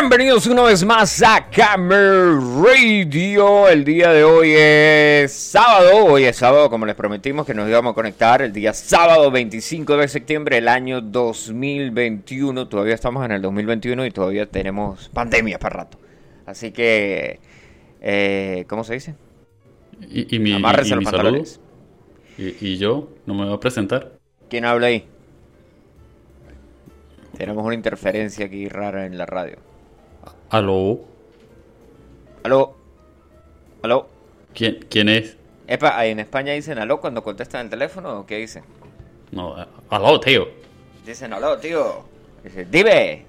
Bienvenidos una vez más a Camera Radio. El día de hoy es sábado. Hoy es sábado, como les prometimos que nos íbamos a conectar. El día sábado 25 de septiembre del año 2021. Todavía estamos en el 2021 y todavía tenemos pandemia para rato. Así que, eh, ¿cómo se dice? Y, y mi, Amárrese y los mi pantalones. saludo. Y, y yo no me voy a presentar. ¿Quién habla ahí? Tenemos una interferencia aquí rara en la radio. Aló. ¿Aló? ¿Aló? ¿Quién, quién es? Epa, ahí en España dicen aló cuando contestan el teléfono o qué dicen? No, a- aló, tío. Dicen aló, tío. Dice, dime.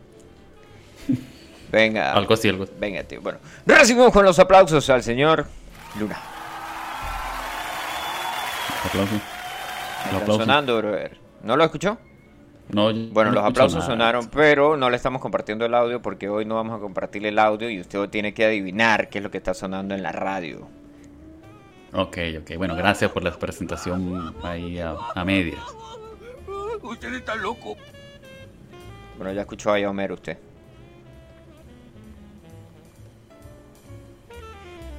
Venga. Algo así, algo así. Venga, tío. Bueno, recibimos con los aplausos al señor Luna. Aplauso. El Están aplauso. sonando, brother. ¿No lo escuchó? No, Bueno, no los aplausos nada. sonaron, pero no le estamos compartiendo el audio porque hoy no vamos a compartir el audio y usted tiene que adivinar qué es lo que está sonando en la radio. Ok, ok. Bueno, gracias por la presentación ahí a, a medias. Usted está loco. Bueno, ya escuchó ahí a Homero usted.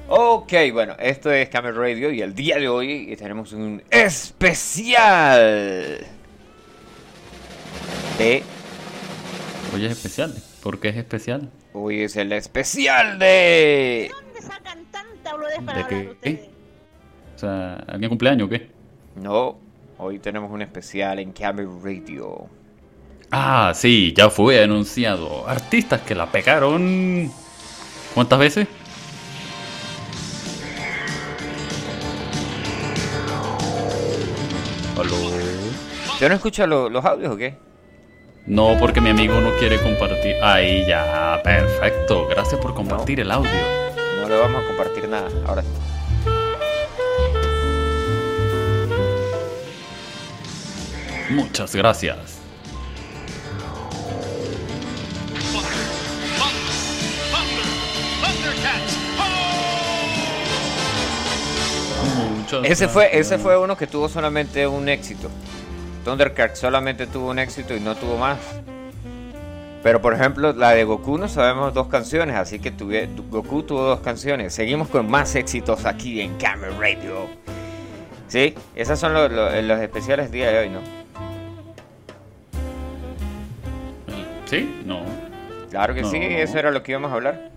Ok, bueno, esto es Camel Radio y el día de hoy tenemos un especial de... Hoy es especial. ¿Por qué es especial? Hoy es el especial de... ¿Dónde sacan tanta boludez para ¿De hablar qué? ustedes? O sea, ¿alguien cumpleaños o qué? No, hoy tenemos un especial en Camel Radio. Ah, sí, ya fue anunciado. Artistas que la pegaron. ¿Cuántas veces? Aló. ¿Usted no escucha lo- los audios o qué? No, porque mi amigo no quiere compartir. Ahí ya, perfecto. Gracias por compartir el audio. No le vamos a compartir nada. Ahora Muchas gracias. Muchas Ese fue, ese fue uno que tuvo solamente un éxito. Thundercat solamente tuvo un éxito y no tuvo más. Pero por ejemplo, la de Goku no sabemos dos canciones, así que tuve- Goku tuvo dos canciones. Seguimos con más éxitos aquí en Camera Radio. Sí, esos son los, los- los especiales día de hoy, ¿no? ¿Sí? No. Claro que No. sí, eso era lo que íbamos a hablar.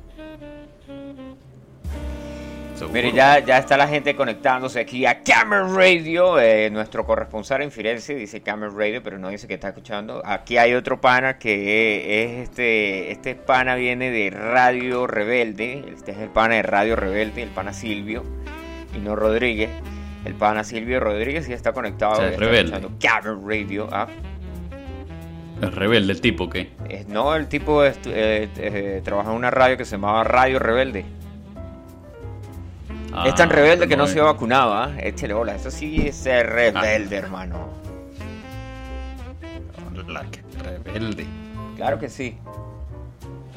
Seguro. Mire, ya, ya está la gente conectándose aquí a Camera Radio. eh, nuestro corresponsal en Firenze dice Camera Radio, pero no dice que está escuchando. Aquí hay otro pana que es este. Este pana viene de Radio Rebelde. Este es el pana de Radio Rebelde, el pana Silvio y no Rodríguez. El pana Silvio Rodríguez ya está conectado. O sea, es rebelde. Camera Radio. ah. El rebelde, el tipo. Es- no, el tipo eh, eh, trabaja en una radio que se llamaba Radio Rebelde. Es tan Ah, rebelde que no se ¿ah? Échale bola. Eso sí es ser rebelde, hermano. La que rebelde. Claro que sí.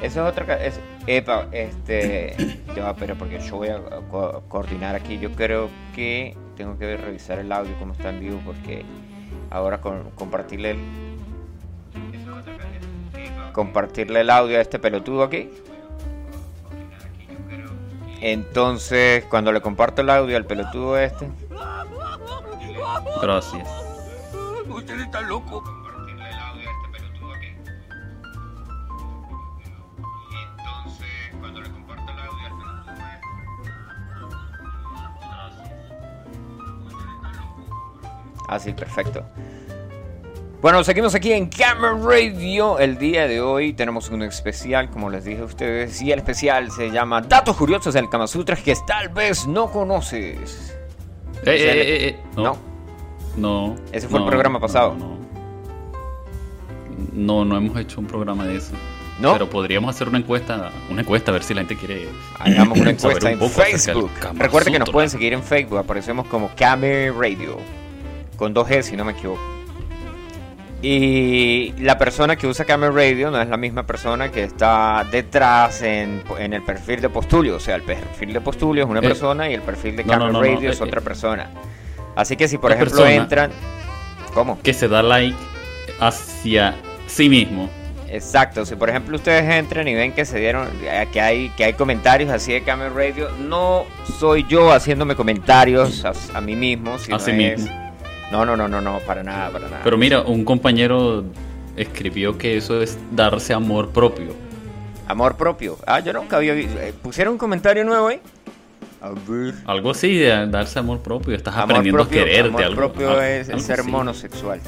Eso es otra... Es, epa, este... Ya va, pero porque yo voy a co- coordinar aquí. Yo creo que tengo que revisar el audio como está en vivo porque ahora con, compartirle el... Compartirle el audio a este pelotudo aquí. Entonces, cuando le comparto el audio al pelotudo este... Gracias. Usted está loco. Compartirle el audio a este pelotudo aquí. Entonces, cuando le comparto el audio al pelotudo Ah, sí, perfecto. Bueno, seguimos aquí en Camera Radio. El día de hoy tenemos un especial, como les dije a ustedes, y el especial se llama Datos Curiosos del Kama Sutra que tal vez no conoces. Eh, eh, eh, eh, No. No. No. Ese fue el no, programa pasado. No, no. Hemos hecho un programa de eso. ¿No? Pero podríamos hacer una encuesta, una encuesta a ver si la gente quiere. Hagamos una encuesta un en Facebook. Recuerden que nos pueden seguir en Facebook. Aparecemos como Kame Radio. Con dos G, si no me equivoco. Y la persona que usa Kame Radio no es la misma persona que está detrás en, en el perfil de Postulio. O sea, el perfil de Postulio es una Eh, persona y el perfil de no, Kame no, no, Radio es eh, otra eh. persona. Así que si por ejemplo entran... ¿Cómo? Que se da like hacia sí mismo. Exacto, si por ejemplo ustedes entran y ven que se dieron, que hay, que hay comentarios así de Camel Radio, no soy yo haciéndome comentarios a, a mí mismo, sino A sí es- mismo. No, no, no, no, no, para nada, para nada. Pero mira, un compañero escribió que eso es darse amor propio. Amor propio. Ah, yo nunca había visto. eh, ¿Pusieron un comentario nuevo ahí? A ver. Algo así de darse amor propio. Estás Amor aprendiendo propio, a quererte. amor algo, propio algo- es algo ser así. monosexual.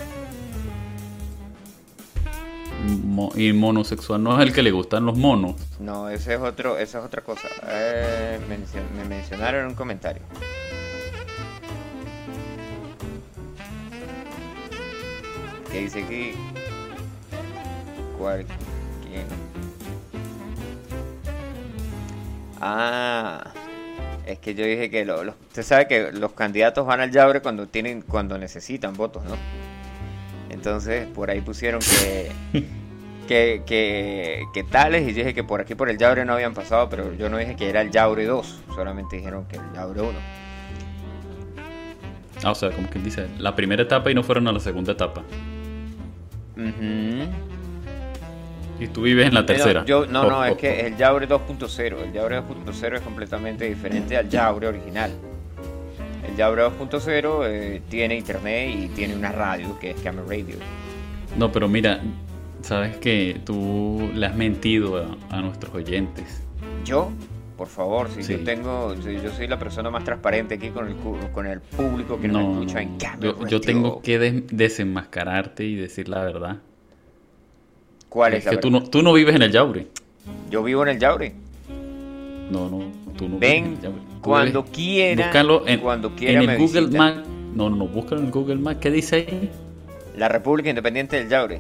Mo- y monosexual no es el que le gustan los monos. No, ese es otro, esa es otra cosa. Eh, me mencionaron en un comentario. Que dice aquí. ¿Cuál? ¿Quién? Ah, es que yo dije que lo- usted sabe que los candidatos van al Yaure cuando tienen, cuando necesitan votos, ¿no? Entonces por ahí pusieron que que, que, que tales y yo dije que por aquí por el Yaure no habían pasado, pero yo no dije que era el Yaure 2, solamente dijeron que el Yaure 1. Ah, o sea, como quien dice, la primera etapa y no fueron a la segunda etapa. Ujú. Y tú vives en la tercera. Yo, no, Oh, no, oh, es que oh. el Yaure 2.0, el Yaure 2.0 es completamente diferente al Yaure original. El Yaure 2.0 eh, tiene internet y tiene una radio que es Camera Radio. No, pero mira, sabes que tú le has mentido a, a nuestros oyentes. Yo, por favor, si Sí. yo tengo, si yo soy la persona más transparente aquí con el, con el público que nos No, escucha no, en Camera yo, yo tengo que des- desenmascararte y decir la verdad. ¿Cuál Es es la que tú verdad? no, tú no vives en el Yaure. Yo vivo en el Yaure. No, no, tú no vives en Ven el Yaure. Tú cuando vives- quiera. Búscalo en, cuando quiera en me el Google visita. Maps. No, no, no, búscalo en Google Maps. ¿Qué dice ahí? La República Independiente del Yaure.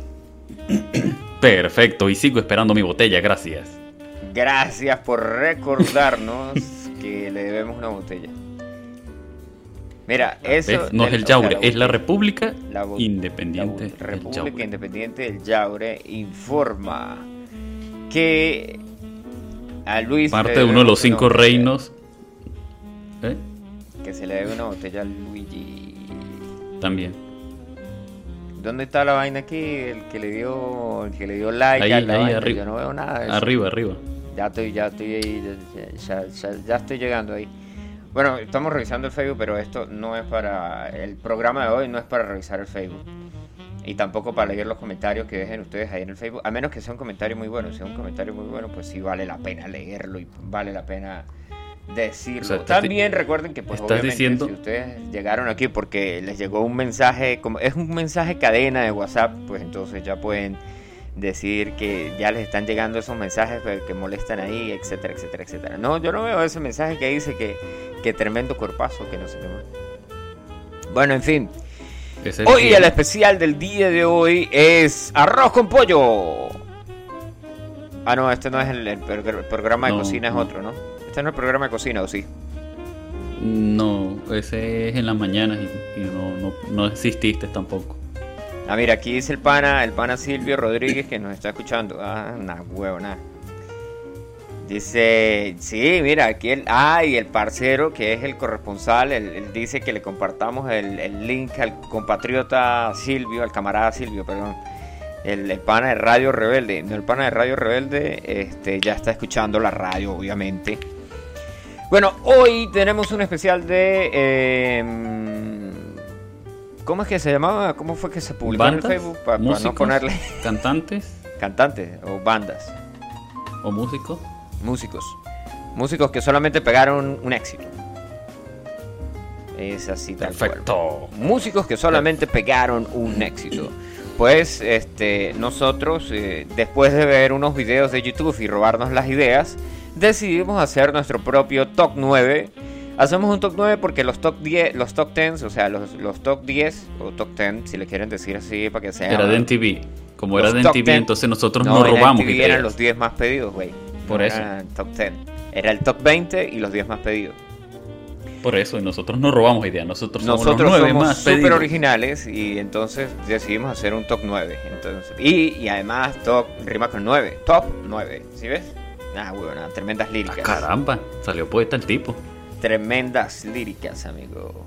Perfecto, y sigo esperando mi botella, gracias. Gracias por recordarnos que le debemos una botella. Mira, eso. ¿Ves? No es el o sea, Yaure, es la República la Independiente la República. Independiente del Yaure informa que a Luis. Parte de uno de los cinco botella. reinos. ¿Eh? Que se le debe una botella a Luigi. También. ¿Dónde está la vaina aquí? El que le dio, el que le dio like Ahí, a la ahí, vaina. arriba. Yo no veo nada de eso. Arriba, arriba. Ya estoy, ya estoy ahí, ya, ya- ya- ya estoy llegando ahí. Bueno, estamos revisando el Facebook, pero esto no es para el programa de hoy, no es para revisar el Facebook. Y tampoco para leer los comentarios que dejen ustedes ahí en el Facebook, a menos que sea un comentario muy bueno. Si es un comentario muy bueno, pues sí vale la pena leerlo y vale la pena decirlo. O sea, estás También recuerden que pues obviamente diciendo- si ustedes llegaron aquí porque les llegó un mensaje, como es un mensaje cadena de WhatsApp, pues entonces ya pueden decir que ya les están llegando esos mensajes que, molestan ahí, etcétera, etcétera, etcétera. No, yo no veo ese mensaje que dice que, que tremendo cuerpazo, que no sé qué más. Bueno, en fin. Hoy el- el especial del día de hoy es arroz con pollo. Ah, no, este no es el, el progr- programa de No, cocina, es no. otro, ¿no? Este no es el programa de cocina, ¿o sí? No, ese es en las mañanas y, y no, no, no exististe tampoco. Ah, mira, aquí dice el pana, el pana Silvio Rodríguez que nos está escuchando. Ah, una huevona. Dice, sí, mira, aquí el, ah, y el parcero que es el corresponsal, él, él dice que le compartamos el, el link al compatriota Silvio, al camarada Silvio, perdón. El, el pana de Radio Rebelde, no, el pana de Radio Rebelde, este, ya está escuchando la radio, obviamente. Bueno, hoy tenemos un especial de... em, ¿Cómo es que se llamaba? ¿Cómo fue que se publicó en el. Facebook? Para no ponerle ¿Cantantes cantantes o bandas, o músicos? músicos. Músicos que solamente pegaron un éxito. Es así tal cual. Perfecto. Músicos que solamente pegaron un éxito. Pues este, nosotros, eh, después de ver unos videos de YouTube y robarnos las ideas, decidimos hacer nuestro propio top 9. Hacemos un top 9 porque los top 10, los top 10, o sea, los, los top 10 o top 10, si le quieren decir así para que sea. Era de NTV. Como Los era de 10. entonces nosotros No, no, robamos MTV eran los 10 más pedidos, güey. Por No eso. era el top 10. Era el top 20 y los 10 más pedidos. Por eso, y nosotros no robamos ideas. Nosotros somos Nosotros los nueve somos más súper pedidos. originales y entonces decidimos hacer un top 9. Entonces, y, y además top rima con 9. Top 9. ¿Sí ves? Ah, bueno, tremendas Ah, líricas. caramba, salió poeta el tipo. Tremendas líricas, amigo.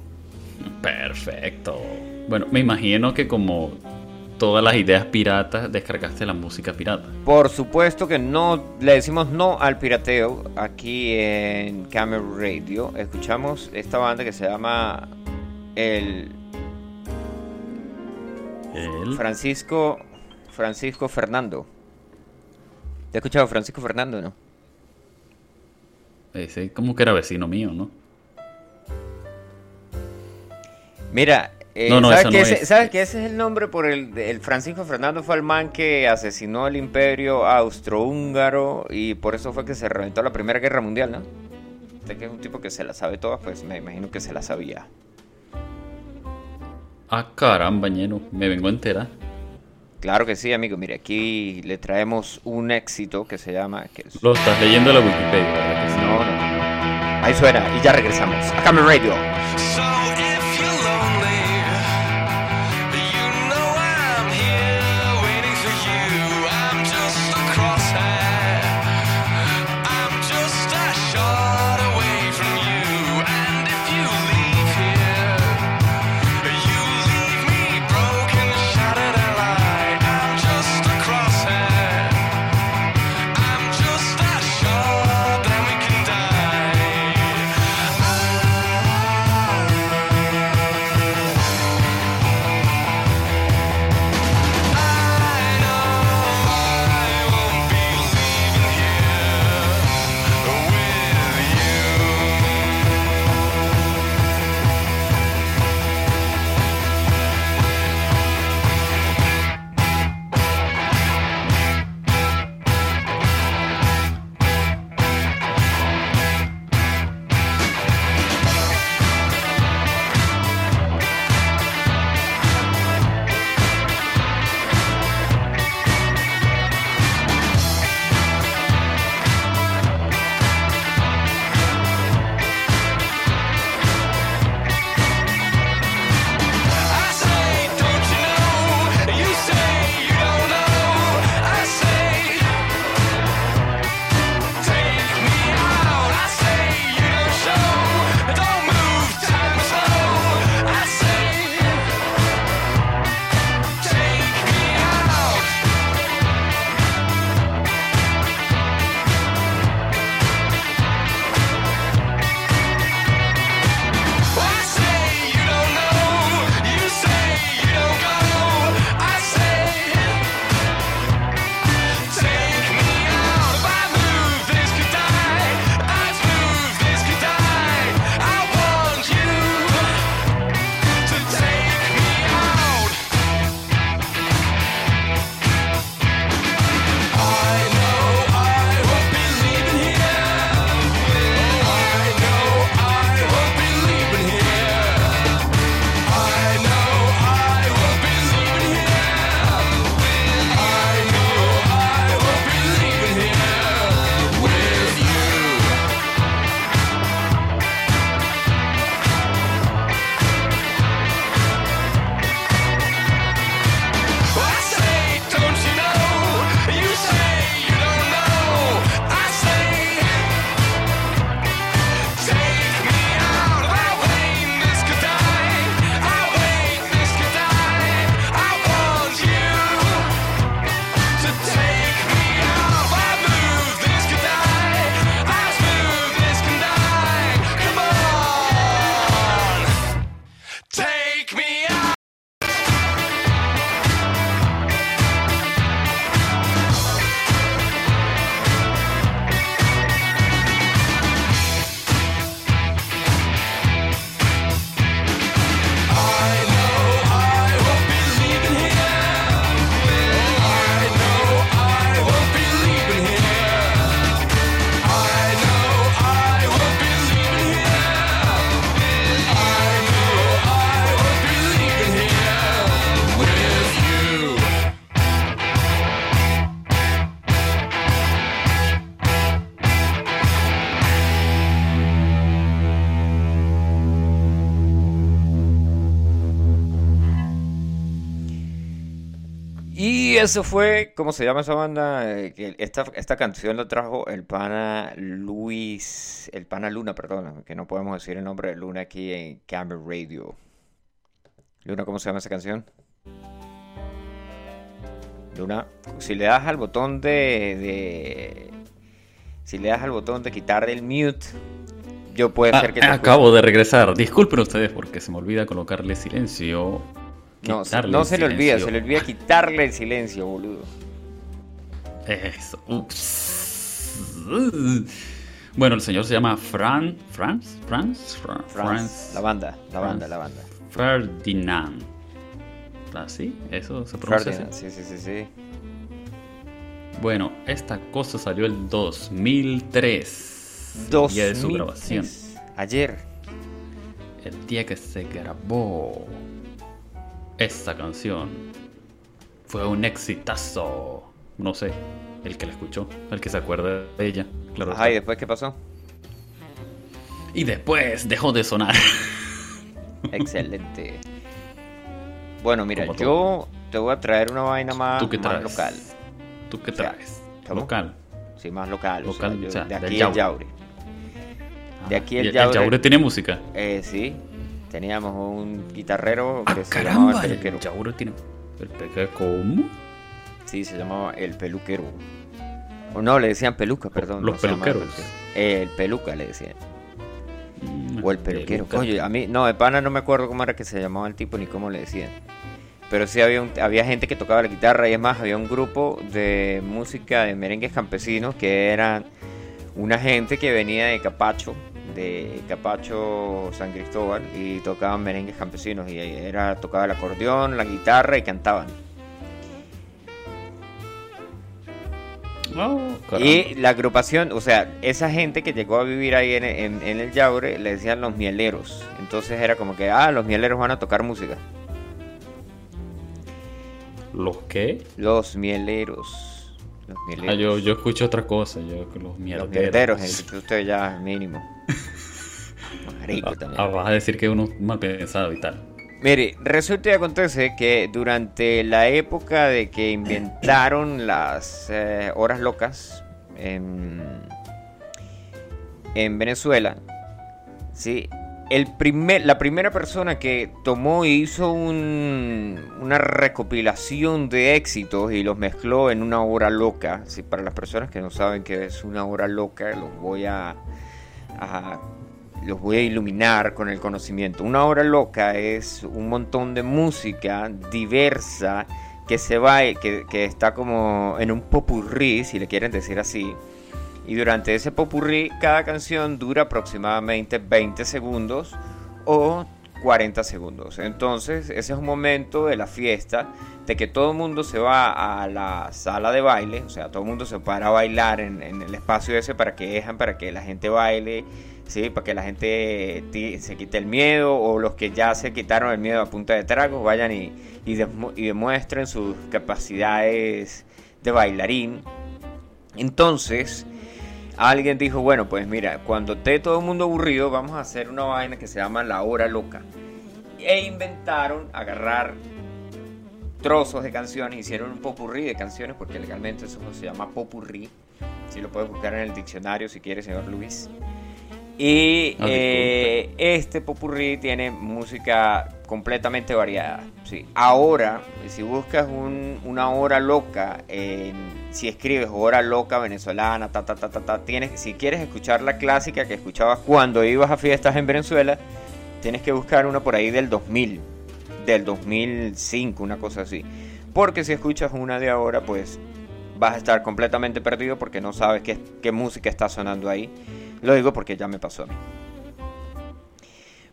Perfecto. Bueno, me imagino que como todas las ideas piratas, descargaste la música pirata. Por supuesto que no le decimos no al pirateo aquí en Camera Radio. Escuchamos esta banda que se llama el El... Francisco Francisco Fernando. ¿Te has escuchado Francisco Fernando, no? Ese como que era vecino mío, ¿no? Mira, eh, No, no, ¿sabes, que no ese, es. sabes que ese es el nombre por el, el Francisco Fernando fue el man que asesinó el imperio austrohúngaro y por eso fue que se reventó la Primera Guerra Mundial, ¿no? Usted que es un tipo que se la sabe todas, pues me imagino que se la sabía. Ah, caramba, ñeno, me vengo a enterar. Claro que sí, amigo. Mire, aquí le traemos un éxito que se llama... Que es- Lo estás leyendo en la Wikipedia, ¿verdad? No, no, no. Ahí suena y ya regresamos. A Camera Radio. Eso fue, ¿cómo se llama esa banda? Eh, esta, esta canción la trajo el pana Luis, el pana Luna, perdón, que no podemos decir el nombre de Luna aquí en Camera Radio. Luna, ¿cómo se llama esa canción? de una, si le das al botón de, de- si le das al botón de quitar el mute, yo puede Ah, ser que te acabo de regresar. Disculpen ustedes porque se me olvida colocarle silencio. No, se- no se le olvida, se le olvida quitarle el silencio, boludo. Eso. Ups. Bueno, el señor se llama Fran. Franz? Franz? Fra- Franz, Franz. la banda, la banda, la banda. Ferdinand. ¿Así? ¿Eso se pronuncia Ferdinand, así? sí, sí, sí, sí. Bueno, esta cosa salió el 2003. el día de su 2003. grabación. Ayer. El día que se grabó esta canción. Fue un exitazo. No sé, el que la escuchó, el que se acuerda de ella. Claro. Ajá, y después, ¿qué pasó? Y después dejó de sonar. Excelente. Bueno, mira, Como yo te voy a traer una vaina más, ¿Tú qué más local. ¿Tú qué traes? Local. Sí, más local. o sea, Local, yo- o sea, de aquí el Yaure. Yaure. De aquí el ¿Y Yaure. Yaure tiene música. Eh, sí, teníamos un guitarrero que Ah, se llamaba caramba, el el peluquero. Tiene. ¿El peluquero cómo? Sí, se llamaba el peluquero. O no, le decían peluca, perdón. los no peluqueros. peluquero. El peluca le decían. Mm, O el peluquero. peluca. Oye, a mí, no, de pana no me acuerdo cómo era que se llamaba el tipo ni cómo le decían. Pero sí había, un- había gente que tocaba la guitarra y es más, había un grupo de música de merengues campesinos que eran una gente que venía de Capacho, de Capacho San Cristóbal y tocaban merengues campesinos y era tocaba el acordeón, la guitarra y cantaban. Oh. Y la agrupación, o sea, esa gente que llegó a vivir ahí en, en- en el Yaure le decían los mieleros. Entonces era como que, ah, los mieleros van a tocar música. ¿Los qué? Los mieleros. Los Ah, yo, yo escucho otra cosa. Yo los los mierderos. mierderos, el- usted ya mínimo. Marico Ah, también. ah, vas a decir que uno mal pensado y tal. Mire, resulta y acontece que durante la época de que inventaron las eh, horas locas en, en Venezuela, ¿sí? El primer, la primera persona que tomó y hizo un- una recopilación de éxitos y los mezcló en una hora loca, ¿sí? para las personas que no saben qué es una hora loca, los voy a, los voy a iluminar con el conocimiento. Una hora loca es un montón de música diversa que se va, que, que está como en un popurrí, si le quieren decir así. Y durante ese popurrí, cada canción dura aproximadamente 20 segundos o 40 segundos. Entonces, ese es un momento de la fiesta de que todo el mundo se va a la sala de baile, o sea, todo el mundo se para a bailar en, el espacio ese para que dejan, para que la gente baile, ¿sí? para que la gente se quite el miedo o los que ya se quitaron el miedo a punta de tragos vayan y, y demuestren sus capacidades de bailarín. Entonces, alguien dijo, bueno, pues mira, cuando esté todo el mundo aburrido, vamos a hacer una vaina que se llama la hora loca. E inventaron agarrar trozos de canciones, hicieron un popurrí de canciones, porque legalmente eso se llama popurrí. Si lo puedes buscar en el diccionario si quieres, señor Luis. Y eh, este popurrí tiene música completamente variada. Sí. Ahora, si buscas un- una hora loca, si escribes hora loca venezolana, tienes, si quieres escuchar la clásica que escuchabas cuando ibas a fiestas en Venezuela, tienes que buscar una por ahí del 2000, del 2005, una cosa así. Porque si escuchas una de ahora, pues vas a estar completamente perdido porque no sabes qué, qué música está sonando ahí. Lo digo porque ya me pasó a mí.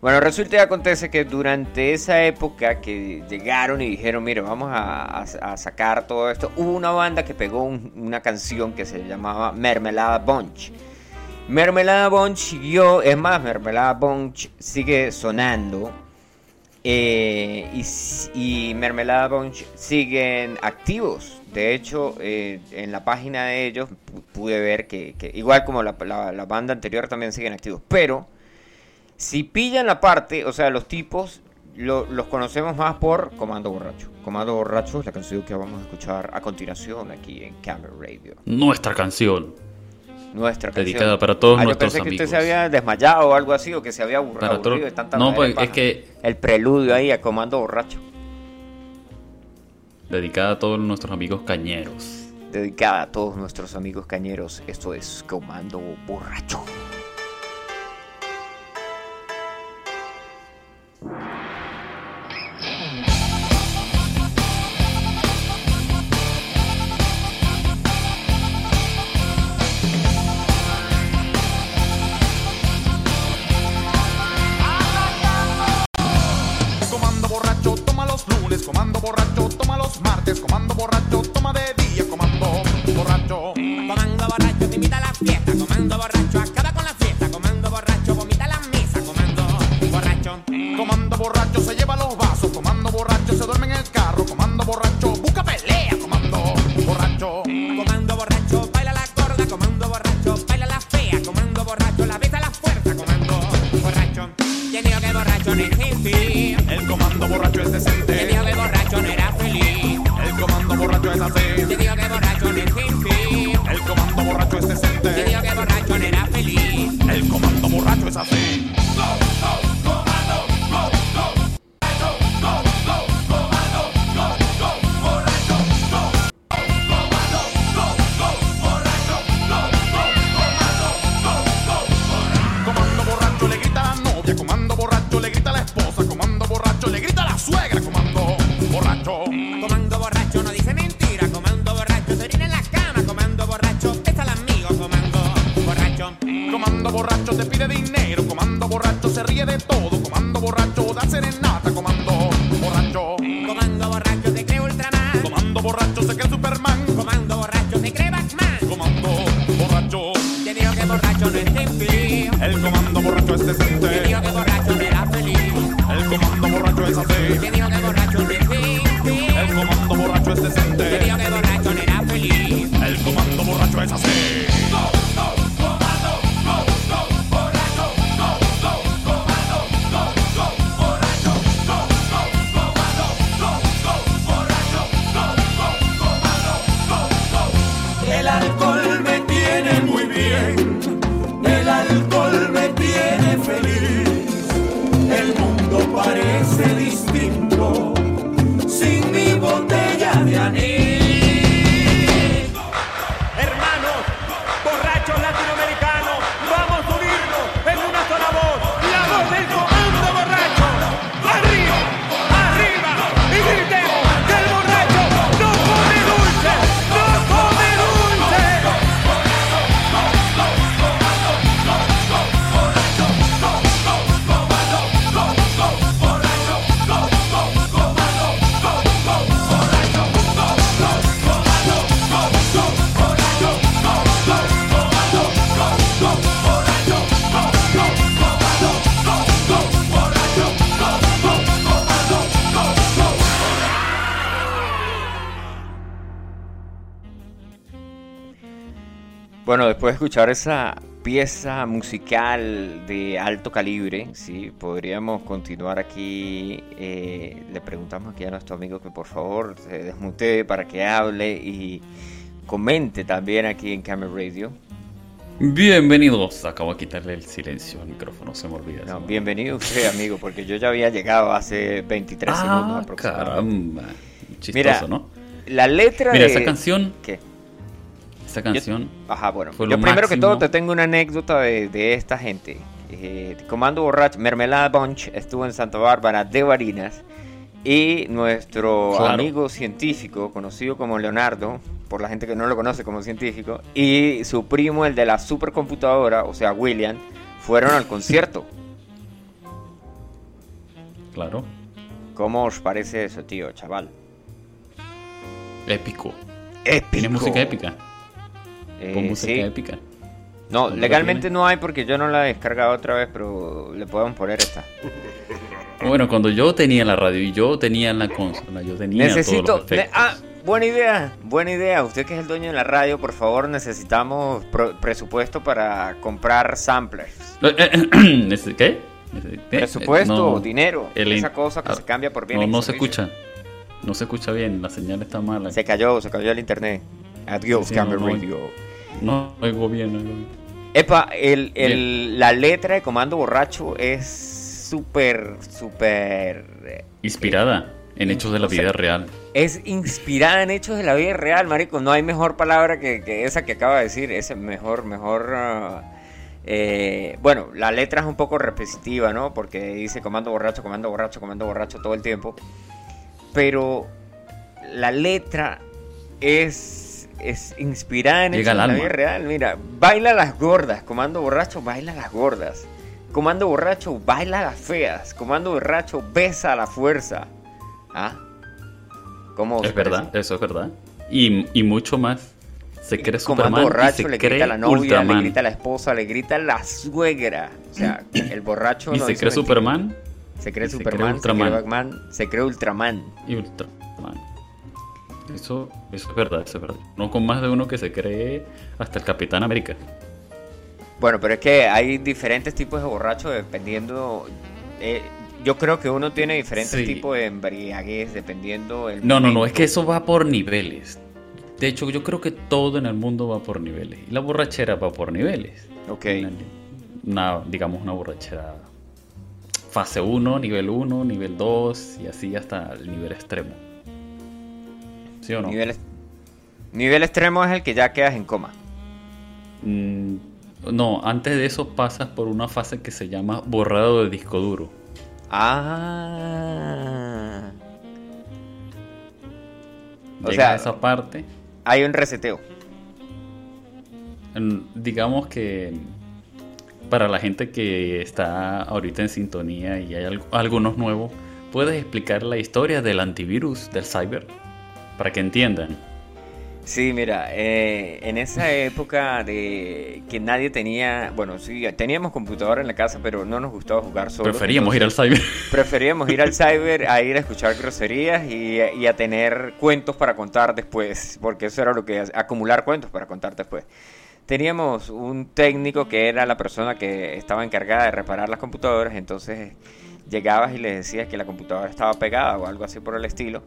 Bueno, resulta y acontece que durante esa época que llegaron y dijeron, mire, vamos a, sacar todo esto, hubo una banda que pegó un- una canción que se llamaba Mermelada Bunch. Mermelada Bunch siguió, es más, Mermelada Bunch sigue sonando. eh, y, Mermelada Bunch siguen activos. De hecho, eh, en la página de ellos pu- pude ver que, igual como la- la banda anterior también siguen activos. Pero si pillan la parte, o sea, los tipos lo- los conocemos más por Comando Borracho. Comando Borracho es la canción que vamos a escuchar a continuación aquí en Camera Radio. Nuestra canción. Nuestra canción. Dedicada para todos Ah, yo nuestros pensé que usted se había desmayado o algo así, o que se había aburrido, Para aburrido de tanta No, pues, es que- El preludio ahí a Comando Borracho. Dedicada a todos nuestros amigos cañeros. Dedicada a todos nuestros amigos cañeros, esto es Comando Borracho. Comando borracho, toma los lunes, comando borracho, toma los martes, comando borracho, toma de después de escuchar esa pieza musical de alto calibre, sí, podríamos continuar aquí. eh, le preguntamos aquí a nuestro amigo que por favor se desmutee para que hable y comente también aquí en Camera Radio. Bienvenidos. Acabo de quitarle el silencio al micrófono, se me olvida. No, bienvenido usted, amigo, porque yo ya había llegado hace 23 segundos Ah, aproximadamente. caramba. Chistoso, Mira, ¿no? La letra Mira, de... esa canción, ¿Qué? Esa canción, Ajá, bueno. Fue yo lo primero que todo te tengo una anécdota de, de esta gente. Eh, Comando Borracho, Mermelada Bunch estuvo en Santa Bárbara de Barinas y nuestro Claro. amigo científico, conocido como Leonardo, por la gente que no lo conoce como científico, y su primo, el de la supercomputadora, o sea, William, fueron al concierto. claro, ¿Cómo os parece eso, tío, chaval? épico. Épico. Tiene música épica. Eh, Con música sí. épica. No, ¿Dónde la legalmente no hay porque yo no la he descargado otra vez, pero le podemos poner esta. Bueno, cuando yo tenía la radio y yo tenía la consola, yo tenía Necesito. todos los ne- ah, buena idea, buena idea. Usted que es el dueño de la radio, por favor, necesitamos presupuesto para comprar samplers. Eh, eh, ¿Ese ¿Qué? Presupuesto, no, dinero, el esa cosa que ah, se cambia por No, bienes. y no se escucha. No se escucha bien, la señal está mala. Se cayó, se cayó el internet. Adiós, Sí, no, no. Radio. No oigo bien, no oigo bien. Epa, el, el- la letra de Comando Borracho es súper, súper... eh, Inspirada. En hechos de la sea, vida real. Es inspirada en hechos de la vida real, marico. No hay mejor palabra que, que esa que acaba de decir. Es mejor, mejor. eh, bueno, la letra es un poco repetitiva, ¿no? Porque dice comando borracho, comando borracho, comando borracho todo el tiempo. Pero la letra es, es inspirada en Llega la alma. vida real. Mira, baila las gordas. Comando borracho, baila las gordas. Comando borracho, baila las feas. Comando borracho, besa a la fuerza. ¿Ah? ¿Cómo Es verdad, parece? eso es verdad. Y, y mucho más. Se cree Comando Superman y borracho, se le cree grita a la novia, Ultraman. le grita a la esposa, le grita a la suegra. O sea, el borracho y no se cree. Superman Se cree y Superman, se cree. Batman, se cree Ultraman. y Ultraman. Eso, eso es verdad, eso es verdad. No con más de uno que se cree hasta el Capitán América. Bueno, pero es que hay diferentes tipos de borrachos dependiendo. eh, yo creo que uno tiene diferentes Sí. tipos de embriaguez dependiendo. El No, no, no, es que eso va por niveles. De hecho, yo creo que todo en el mundo va por niveles. Y la borrachera va por niveles. Ok. Una, una, digamos, una borrachera fase 1, nivel 1, nivel 2 y así hasta el nivel extremo. ¿Sí o no? Nivel, nivel extremo es el que ya quedas en coma. Mm, no, antes de eso pasas por una fase que se llama borrado de disco duro. Ah. O Llega sea, a esa parte, hay un reseteo. digamos que para la gente que está ahorita en sintonía y hay al- algunos nuevos, ¿puedes explicar la historia del antivirus, del cyber? Para que entiendan. Sí, mira, eh, en esa época de que nadie tenía, bueno, sí, teníamos computadora en la casa, pero no nos gustaba jugar solo. Preferíamos ir al cyber. Preferíamos ir al cyber a ir a escuchar groserías y, y a tener cuentos para contar después, porque eso era lo que acumular cuentos para contar después. Teníamos un técnico que era la persona que estaba encargada de reparar las computadoras, entonces llegabas y le decías que la computadora estaba pegada o algo así por el estilo.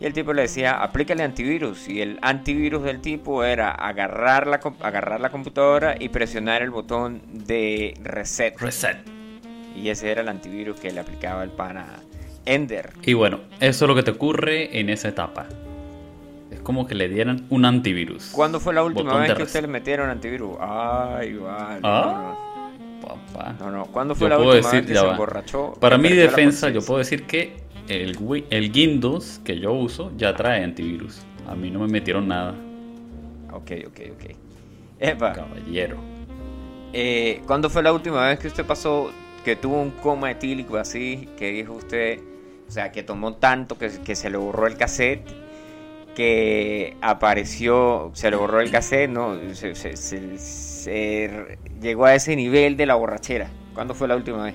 Y el tipo le decía, aplícale antivirus. Y el antivirus del tipo era agarrar la, agarrar la computadora y presionar el botón de reset. Reset. Y ese era el antivirus que le aplicaba el pana Ender. Y bueno, eso es lo que te ocurre en esa etapa. Es como que le dieran un antivirus. ¿Cuándo fue la última Botón vez que usted le metieron antivirus? Ay, vale. Ah. No, no, no. ¿Cuándo fue Yo la última decir, vez que se va. emborrachó? Para mi defensa, yo puedo decir que el, el Windows que yo uso ya trae antivirus. A mí no me metieron nada, Ok, ok, ok. Epa, caballero. eh, ¿cuándo fue la última vez que usted pasó, que tuvo un coma etílico así, que dijo usted, o sea, que tomó tanto que, que se le borró el cassette, que apareció, se le borró el cassette, no, se, se- se- se llegó a ese nivel de la borrachera? ¿Cuándo fue la última vez?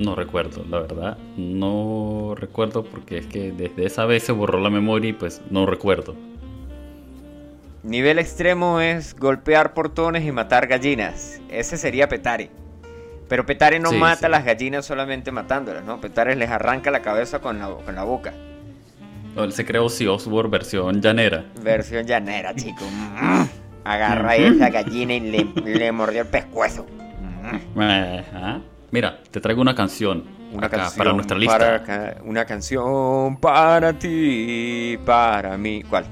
No recuerdo, la verdad. No recuerdo porque es que desde esa vez se borró la memoria y pues no recuerdo. Nivel extremo es golpear portones y matar gallinas. Ese sería Petare. Pero Petare no Sí, mata sí. a las gallinas solamente matándolas, ¿no? Petare les arranca la cabeza con la, con la boca. O él se creó Ozzy Osbourne versión llanera. Versión llanera, chico. Agarra a esa gallina y le, le mordió el pescuezo. Ajá. Mira, te traigo una canción. Una acá, canción para nuestra lista. para una canción para ti, para mí. ¿Cuál?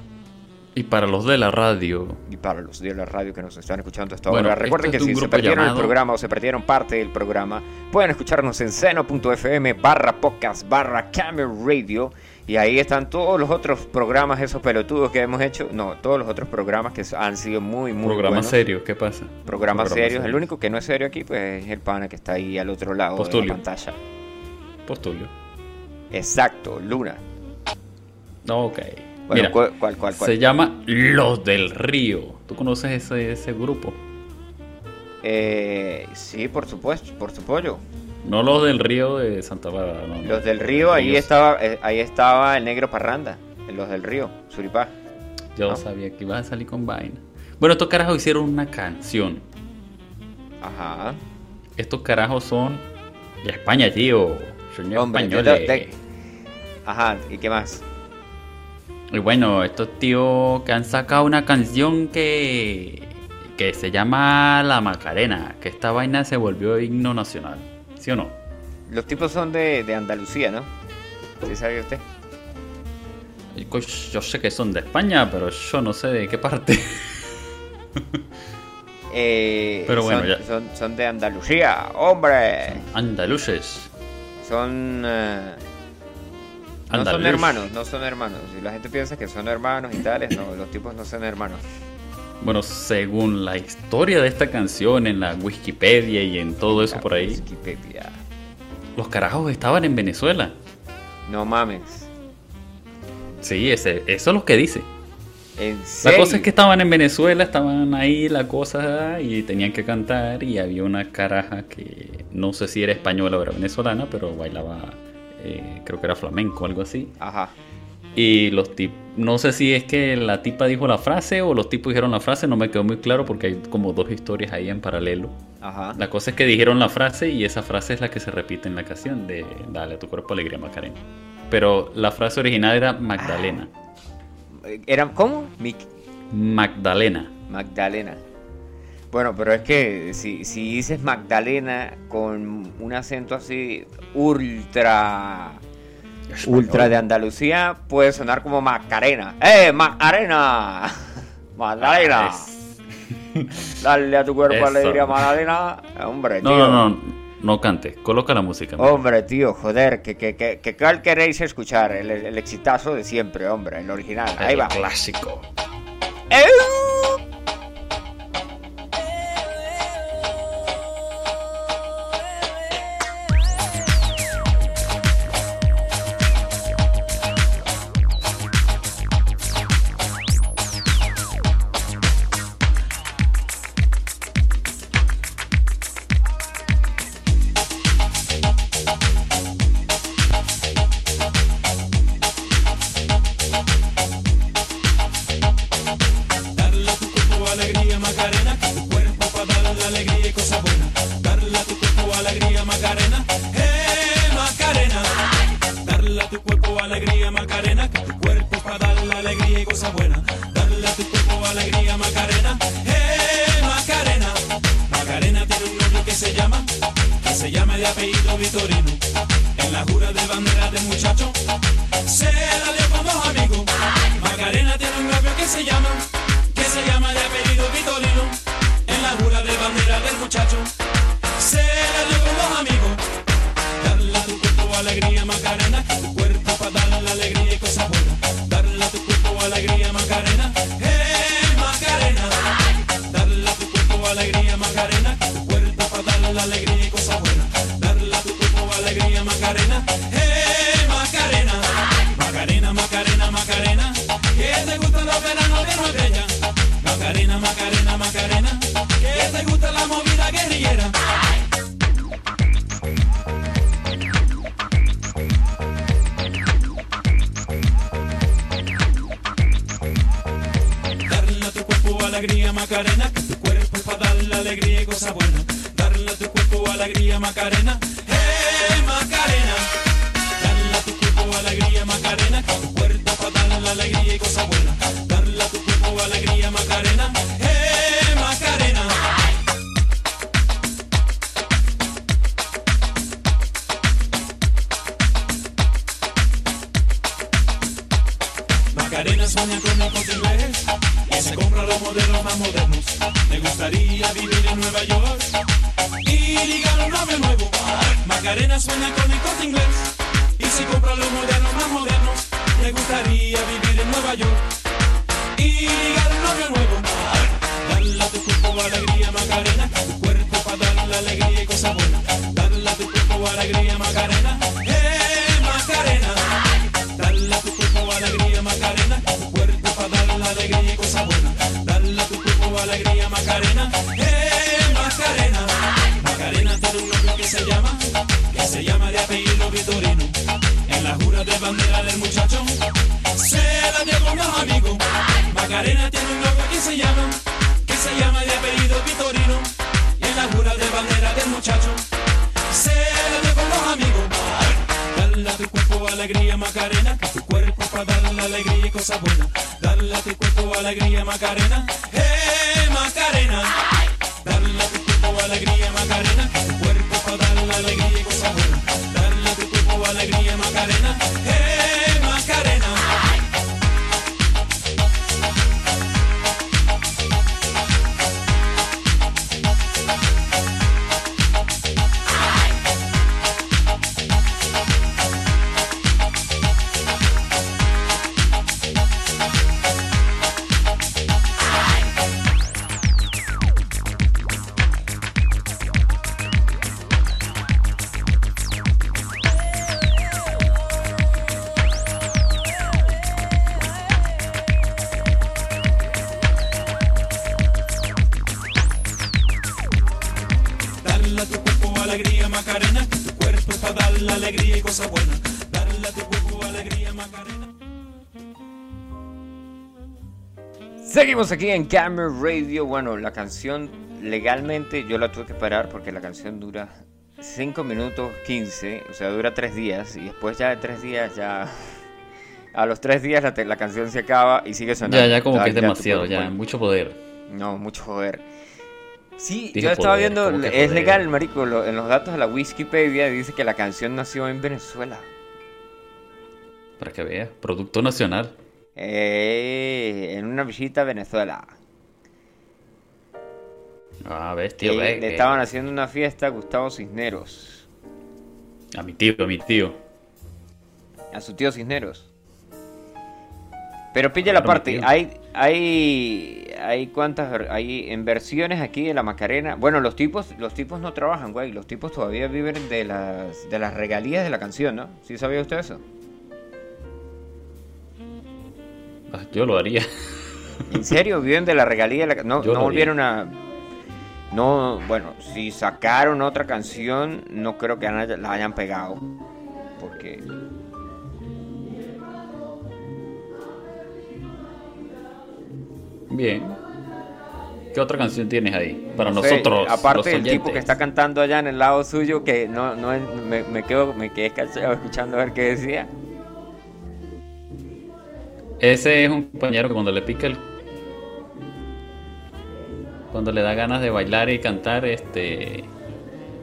Y para los de la radio. Y para los de la radio que nos están escuchando hasta Bueno, ahora, recuerden esto que es si se perdieron el programa o se perdieron parte del programa, pueden escucharnos en seno.fm barra podcast barra camera radio. Y ahí están todos los otros programas, esos pelotudos que hemos hecho. No, todos los otros programas que han sido muy, muy Programas buenos. serios, ¿qué pasa? Programas Programas serios. El único que no es serio aquí, pues es el pana que está ahí al otro lado de la pantalla. Postulio. Exacto, Luna. Ok. Bueno, Mira, ¿cuál, cuál, cuál? cuál? se llama Los del Río. ¿Tú conoces ese, ese grupo? Eh, sí, por supuesto, por su pollo. No los del Río de Santa Bárbara, no. Los del río, ahí Ellos- estaba, eh, ahí estaba el negro parranda. Los del río, Suripá. Yo Ah. sabía que ibas a salir con vaina. Bueno, estos carajos hicieron una canción. Ajá. Estos carajos son de España, tío. Son Hombre, españoles. Ajá, ¿y qué más? Y bueno, estos tíos que han sacado una canción que, que se llama La Macarena, que esta vaina se volvió himno nacional. ¿Sí o no? Los tipos son de, de Andalucía, ¿no? ¿Sí sabía usted? Yo sé que son de España, pero yo no sé de qué parte. Eh, Pero bueno, son, ya. son, son de Andalucía, hombre. Andaluces. Son. eh, no son hermanos, no son hermanos. Si la gente piensa que son hermanos y tales, no, los tipos no son hermanos. Bueno, según la historia de esta canción en la Wikipedia y en todo eso La por ahí, Wikipedia. los carajos estaban en Venezuela. No mames. Sí, ese, eso es lo que dice. En La serio. cosa es que estaban en Venezuela, estaban ahí la cosa y tenían que cantar y había una caraja que no sé si era española o era venezolana, pero bailaba, eh, creo que era flamenco o algo así. Ajá. Y los tipos, no sé si es que la tipa dijo la frase o los tipos dijeron la frase, no me quedó muy claro porque hay como dos historias ahí en paralelo. Ajá. La cosa es que dijeron la frase y esa frase es la que se repite en la canción de Dale a tu cuerpo alegría Macarena. Pero la frase original era Magdalena. ¿Era cómo? Mic- Magdalena. Magdalena. Bueno, pero es que si, si dices Magdalena con un acento así ultra ultra de Andalucía, puede sonar como Macarena. ¡Eh, Macarena! Magdalena. Dale a tu cuerpo Eso. alegría, Magdalena. Hombre, No, tío. no, no, no cante, coloca la música. Hombre, tío, joder, que, que, que, que cuál queréis escuchar, el, el exitazo de siempre, hombre, el original. Ahí va. clásico. ¡Eu! Alegría alegría y cosas buenas. Dale a tu cuerpo alegría, Macarena, eh, Macarena. Dale a tu cuerpo alegría, Macarena, Seguimos aquí en Camera Radio. Bueno, la canción legalmente yo la tuve que parar porque la canción dura 5 minutos 15, o sea, dura 3 días y después ya de 3 días ya... A los 3 días la, la canción se acaba y sigue sonando. Ya, ya como O sea, que es demasiado, ya, mucho poder. No, mucho joder. Sí, Dije yo estaba poder, viendo, ¿cómo que es poder? legal, marico, lo- en los datos de la Wikipedia dice que la canción nació en Venezuela. Para que veas, producto nacional. Eh, en una visita a Venezuela. Ah, ves, Que tío, ve, le que- estaban haciendo una fiesta a Gustavo Cisneros. A mi tío, a mi tío. A su tío Cisneros. Pero pilla la parte, hay, hay, hay cuántas, hay en versiones aquí de la Macarena. Bueno, los tipos, los tipos no trabajan, güey. Los tipos todavía viven de las, de las regalías de la canción, ¿no? ¿Sí sabía usted eso? Yo lo haría. ¿En serio? ¿Viven de la regalía de la ca- No, Yo no lo volvieron a... No, bueno, si sacaron otra canción, no creo que la hayan pegado. Porque... Bien. ¿Qué otra canción tienes ahí? Para no sé, nosotros. aparte del tipo que está cantando allá en el lado suyo, que no, no me, me quedo, me quedé escuchando a ver qué decía. Ese es un compañero que cuando le pica el. Cuando le da ganas de bailar y cantar, este.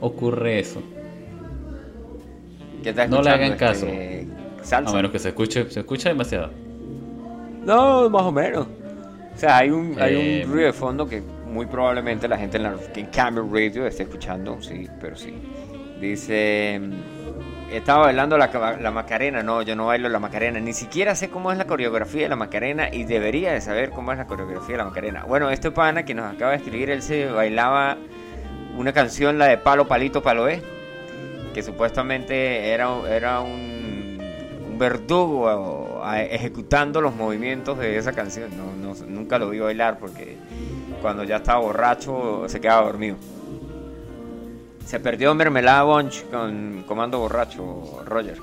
Ocurre eso. Está No le hagan escuchando, este, salsa. A menos que se escuche, se escucha demasiado. No, más o menos. O sea, hay un, hay Eh, un ruido de fondo que muy probablemente la gente en, la, que en Camera Radio esté escuchando, sí, pero sí. Dice, estaba bailando la, la Macarena, no, yo no bailo la Macarena, ni siquiera sé cómo es la coreografía de la Macarena y debería de saber cómo es la coreografía de la Macarena. Bueno, este pana que nos acaba de escribir, él se bailaba una canción, la de Palo Palito Paloé, que supuestamente era, era un, verdugo ejecutando los movimientos de esa canción. No, no- nunca lo vi bailar porque cuando ya estaba borracho se quedaba dormido. Se perdió Mermelada Bunch con Comando Borracho, Roger,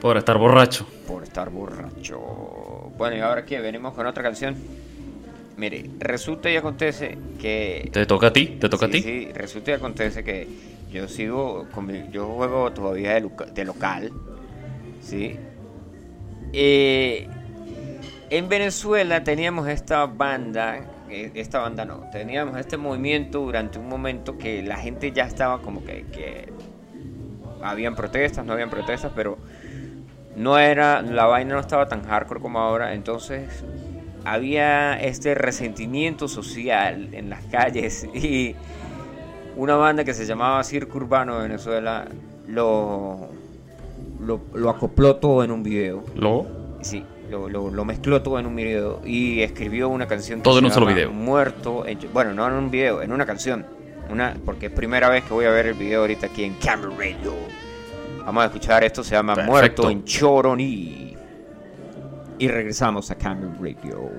Por estar borracho. por estar borracho. Bueno, y ahora qué, venimos con otra canción. Mire, resulta y acontece que ¿Te toca a ti? ¿Te toca sí, a ti? Sí, resulta y acontece que yo sigo, con mi- yo juego todavía de, loca- de local, ¿sí? Eh, en Venezuela teníamos esta banda, esta banda no, teníamos este movimiento durante un momento que la gente ya estaba como que, que habían protestas, no habían protestas, pero no era, la vaina no estaba tan hardcore como ahora, entonces había este resentimiento social en las calles y una banda que se llamaba Circo Urbano de Venezuela lo, lo, lo acopló todo en un video. ¿Lo? Sí, lo, lo- lo mezcló todo en un video y escribió una canción que Todo se en un solo video. Muerto en- bueno, no en un video, en una canción. Una, porque es primera vez que voy a ver el video ahorita aquí en Camera Radio. Vamos a escuchar esto, se llama Perfecto. Muerto en Choroní. Y regresamos a Camera Radio.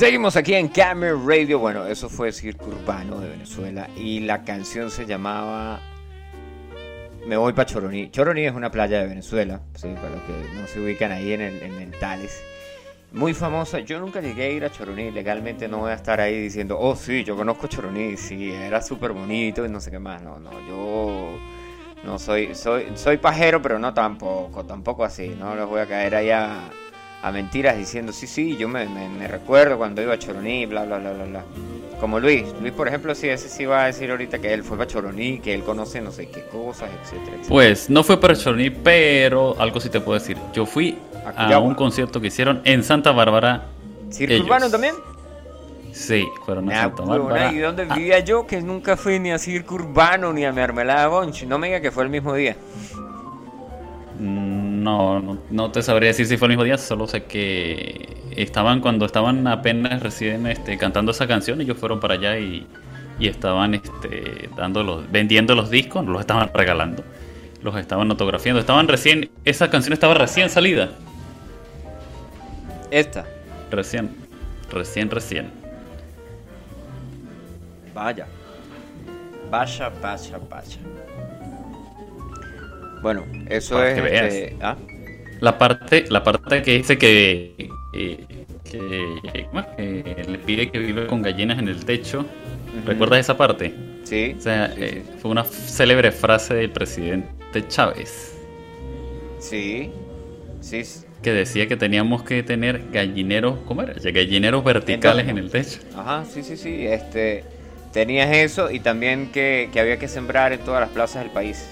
Seguimos aquí en Camera Radio. Bueno, eso fue Circo Urbano de Venezuela. Y la canción se llamaba Me voy para Choroní. Choroní es una playa de Venezuela. ¿sí? Para los que no se ubican ahí en el, en el. Muy famosa. Yo nunca llegué a ir a Choroní. Legalmente no voy a estar ahí diciendo, oh sí, yo conozco Choroní. Sí, era súper bonito y no sé qué más. No, no, yo no soy, soy, soy pajero, pero no tampoco, tampoco así. No les voy a caer ahí a, a mentiras diciendo, sí, sí, yo me, me- me recuerdo cuando iba a Choroní, bla, bla, bla, bla, bla. Como Luis. Luis, por ejemplo, sí, ese sí va a decir ahorita que él fue para Choroní, que él conoce no sé qué cosas, etcétera, etcétera. Pues no fue para Choroní, pero algo sí te puedo decir. Yo fui A un concierto que hicieron en Santa Bárbara. ¿Circo. Urbano también? Sí, fueron a Santa Bárbara. ¿Y dónde Ah, vivía yo? Que nunca fui ni a Circo Urbano ni a Mermelada Bunch. No me diga que fue el mismo día. mm, no, no, no te sabría decir si fue el mismo día, solo sé que estaban cuando estaban apenas recién este, cantando esa canción, ellos fueron para allá y, y estaban este, dando los, vendiendo los discos, los estaban regalando, los estaban autografiando, estaban recién, esa canción estaba recién salida, Esta. recién, recién, recién. Vaya. Vaya, vaya, vaya. Bueno, eso Para es. que veas. este, ¿ah? La parte, la parte que dice que, eh, que, que le pide que vive con gallinas en el techo. ¿Recuerdas esa parte? Sí. O sea, sí, eh, fue una célebre frase del presidente Chávez sí. Sí. Que decía que teníamos que tener gallineros, ¿cómo era? Gallineros verticales en el techo. Ajá, sí, sí, sí. Este, tenías eso y también que, que había que sembrar en todas las plazas del país.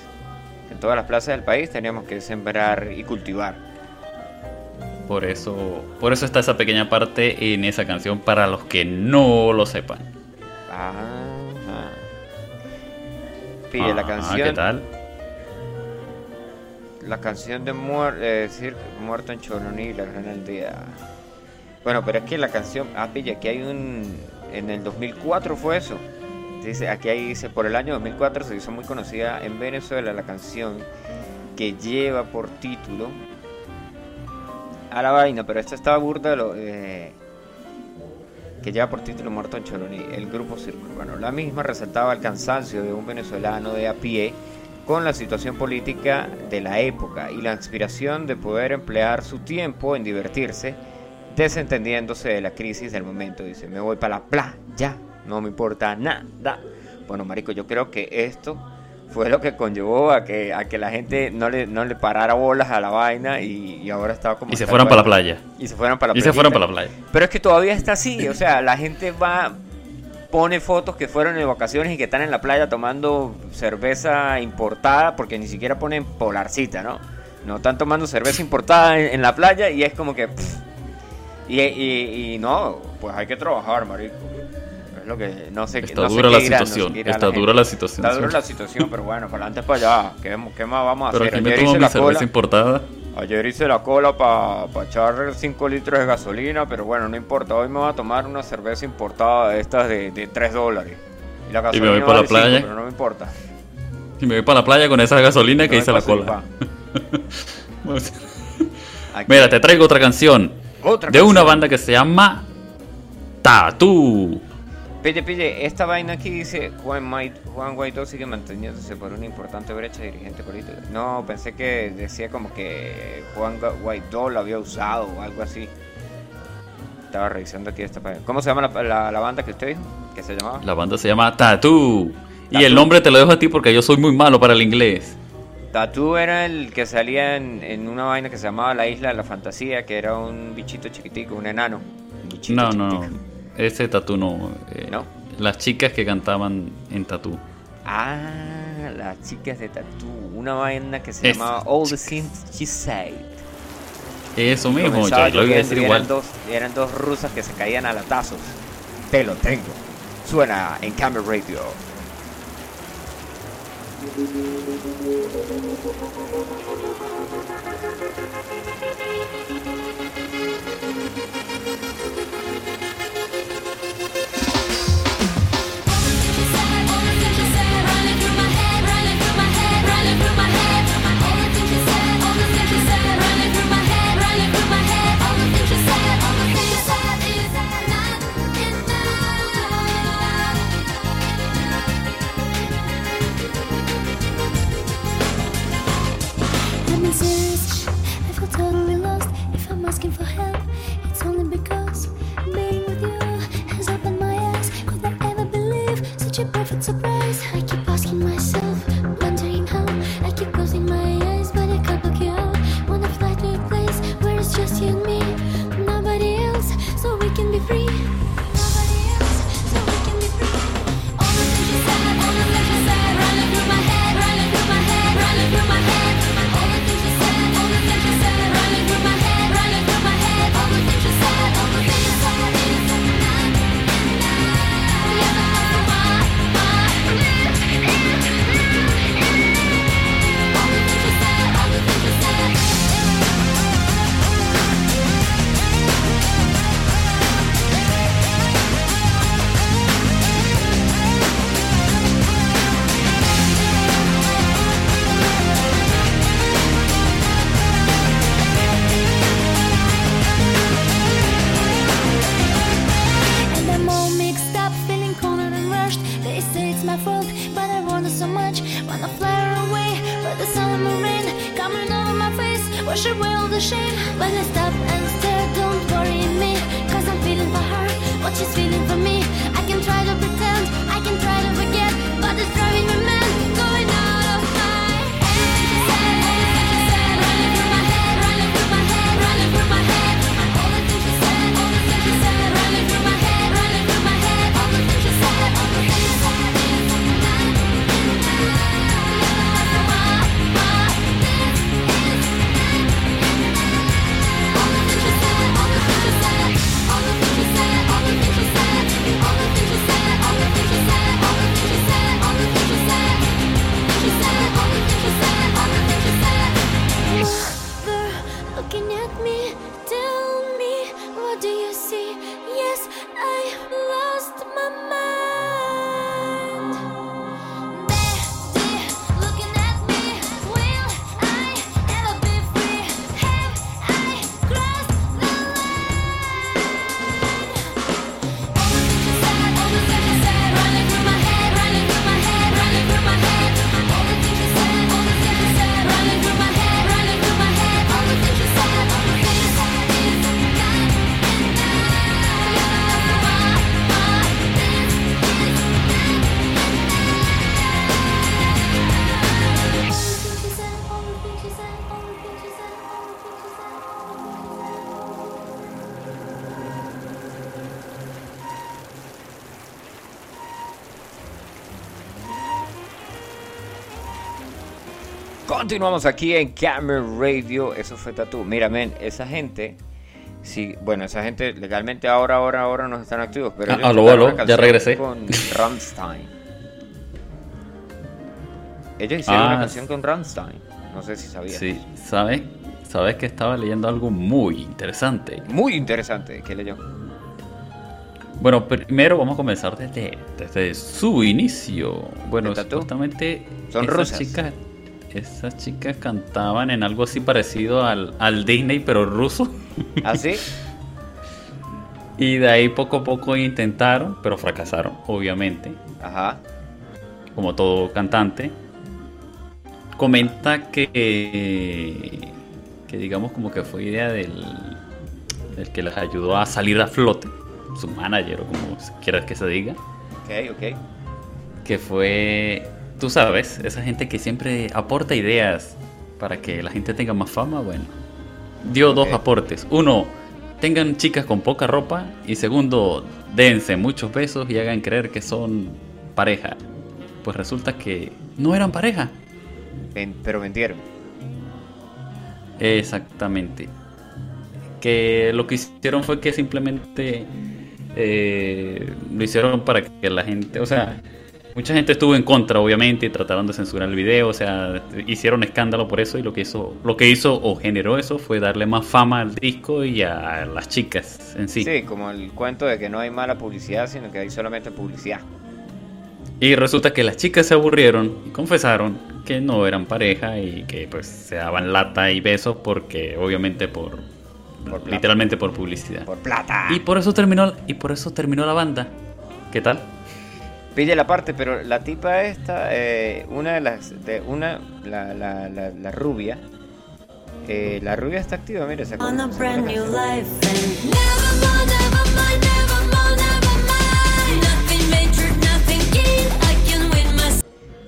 En todas las plazas del país teníamos que sembrar y cultivar. Por eso, por eso está esa pequeña parte en esa canción para los que no lo sepan. Ajá. Pille, la Ah, canción. ¿Qué tal? La canción de muer eh, decir, Muerto en Choroní, la gran aldea. Bueno, pero es que la canción. Ah, pilla, aquí hay un. En el 2004 fue eso. Dice, aquí ahí dice: Por el año 2004 se hizo muy conocida en Venezuela la canción que lleva por título. A la vaina, pero esta estaba burda. Lo, eh, que lleva por título Muerto en Choroní, el grupo Circo Urbano. La misma resaltaba el cansancio de un venezolano de a pie con la situación política de la época y la inspiración de poder emplear su tiempo en divertirse, desentendiéndose de la crisis del momento. Dice, me voy para la playa, no me importa nada. Bueno, marico, yo creo que esto fue lo que conllevó a que, a que la gente no le, no le parara bolas a la vaina y, y ahora estaba como... Y se fueron para la playa. Y se fueron para la Y se fueron para la playa. Pero es que todavía está así, o sea, la gente va, pone fotos que fueron de vacaciones y que están en la playa tomando cerveza importada, porque ni siquiera ponen polarcita, ¿no? No están tomando cerveza importada en, en la playa y es como que... pff. y, y- y no, pues hay que trabajar, marico. Es lo que, no sé, Está no dura la dirán, no sé situación, está dura la situación, Está dura la situación, pero bueno, para adelante para allá. ¿Qué, qué más vamos a Pero hacer? aquí me tomo mi cerveza cola. importada. Ayer hice la cola para echar 5 litros de gasolina, pero bueno, no importa. Hoy me voy a tomar una cerveza importada de estas de, de 3 dólares. Y la Y me gasolina voy para la vale playa. pero no me importa. Y me voy para la playa con esa gasolina No que hice la cola. Mira, te traigo otra canción. Otra de una banda que se llama Tatú. Pille, pille, esta vaina aquí dice Juan, Mai- Juan Guaidó sigue manteniéndose por una importante brecha dirigente política. No, pensé que decía como que Juan Gu- Guaidó lo había usado o algo así. Estaba revisando aquí esta página. ¿Cómo se llama la, la- la banda que usted dijo? ¿Qué se llamaba? La banda se llama Tattoo. Y el nombre te lo dejo a ti porque yo soy muy malo para el inglés. Tatú era el que salía en, en una vaina que se llamaba La Isla de la Fantasía, que era un bichito chiquitico, un enano. Un No, no, no. Ese Tattoo no. eh, ¿No? Las chicas que cantaban en Tattoo. Ah, las chicas de Tatú. Una vaina que se llamaba All the Things She Said. Eso mismo, Comenzaba ya lo iba a decir igual. Eran dos, eran dos rusas que se caían a latazos. Te lo tengo. Suena en Camera Radio. Continuamos aquí en Camera Radio. Eso fue Tatú. Mira, men, esa gente. Sí, bueno, esa gente legalmente ahora, ahora, ahora no están activos. Pero Ah, aló, tocaron aló, ya regresé. Con Rammstein. Ellos hicieron una Ah, canción con Rammstein. No sé si sabías. Sí, ¿sabes? Sabes que estaba leyendo algo muy interesante. Muy interesante. ¿Qué leyó? Bueno, primero vamos a comenzar desde, desde su inicio. Bueno, supuestamente Son rusas. chicas, esas chicas cantaban en algo así parecido al, al Disney, pero ruso. ¿Ah, sí? Y de ahí poco a poco intentaron, pero fracasaron, obviamente, Ajá. como todo cantante. Comenta que, que digamos como que fue idea del, del que les ayudó a salir a flote, su manager o como quieras que se diga, Ok, ok. que fue, tú sabes, esa gente que siempre aporta ideas para que la gente tenga más fama, bueno, dio dos aportes. Uno, tengan chicas con poca ropa y segundo, dense muchos besos y hagan creer que son pareja. Pues resulta que no eran pareja. Pero vendieron. Exactamente. Que lo que hicieron fue que simplemente eh, lo hicieron para que la gente, o sea, mucha gente estuvo en contra, obviamente, y trataron de censurar el video, o sea, hicieron escándalo por eso y lo que hizo, lo que hizo o generó eso fue darle más fama al disco y a las chicas en sí. Sí, como el cuento de que no hay mala publicidad, sino que hay solamente publicidad. Y resulta que las chicas se aburrieron y confesaron que no eran pareja y que pues se daban lata y besos porque obviamente por, Por literalmente por publicidad. Por plata. Y por eso terminó y por eso terminó la banda. ¿Qué tal? Pille la parte, pero la tipa esta, eh, una de las, de una, la, la, la, la rubia, eh, la rubia está activa, mira, my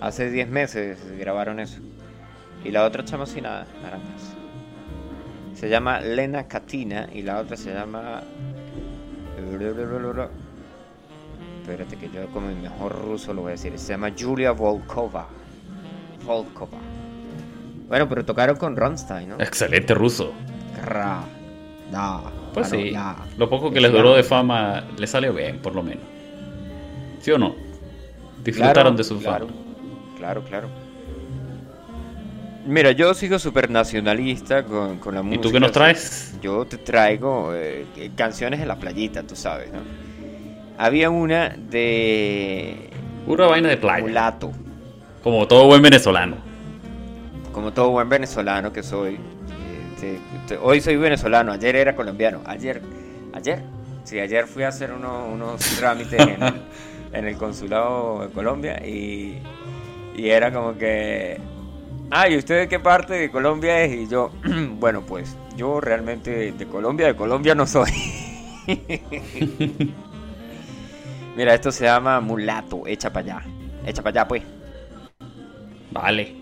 Hace 10 meses grabaron eso. Y la otra chama sin nada, naranjas. Se llama Lena Katina y la otra se llama... Espérate que yo como el mejor ruso lo voy a decir. Se llama Julia Volkova. Volkova. Bueno, pero tocaron con Ronstein, ¿no? Excelente ruso. Ra, da, Pues claro, sí. ya. Lo poco que les duró de fama le salió bien, por lo menos. ¿Sí o no? Disfrutaron Claro, de su fama. Claro, claro. Mira, yo sigo súper nacionalista con, con la ¿Y música. tú qué nos traes? Yo te traigo eh, canciones de la playita, tú sabes, ¿no? Había una de Pura vaina de playa. Mulato, Como todo buen venezolano. como todo buen venezolano que soy. eh, te- te- hoy soy venezolano, ayer era colombiano. Ayer, ayer, sí, ayer fui a hacer uno- unos trámites en el, en el consulado de Colombia y, y era como que, ah, ¿y usted de qué parte de Colombia es? Y yo, bueno, pues yo realmente de Colombia, de Colombia no soy. Mira, esto se llama mulato, echa para allá. Echa para allá, pues. Vale.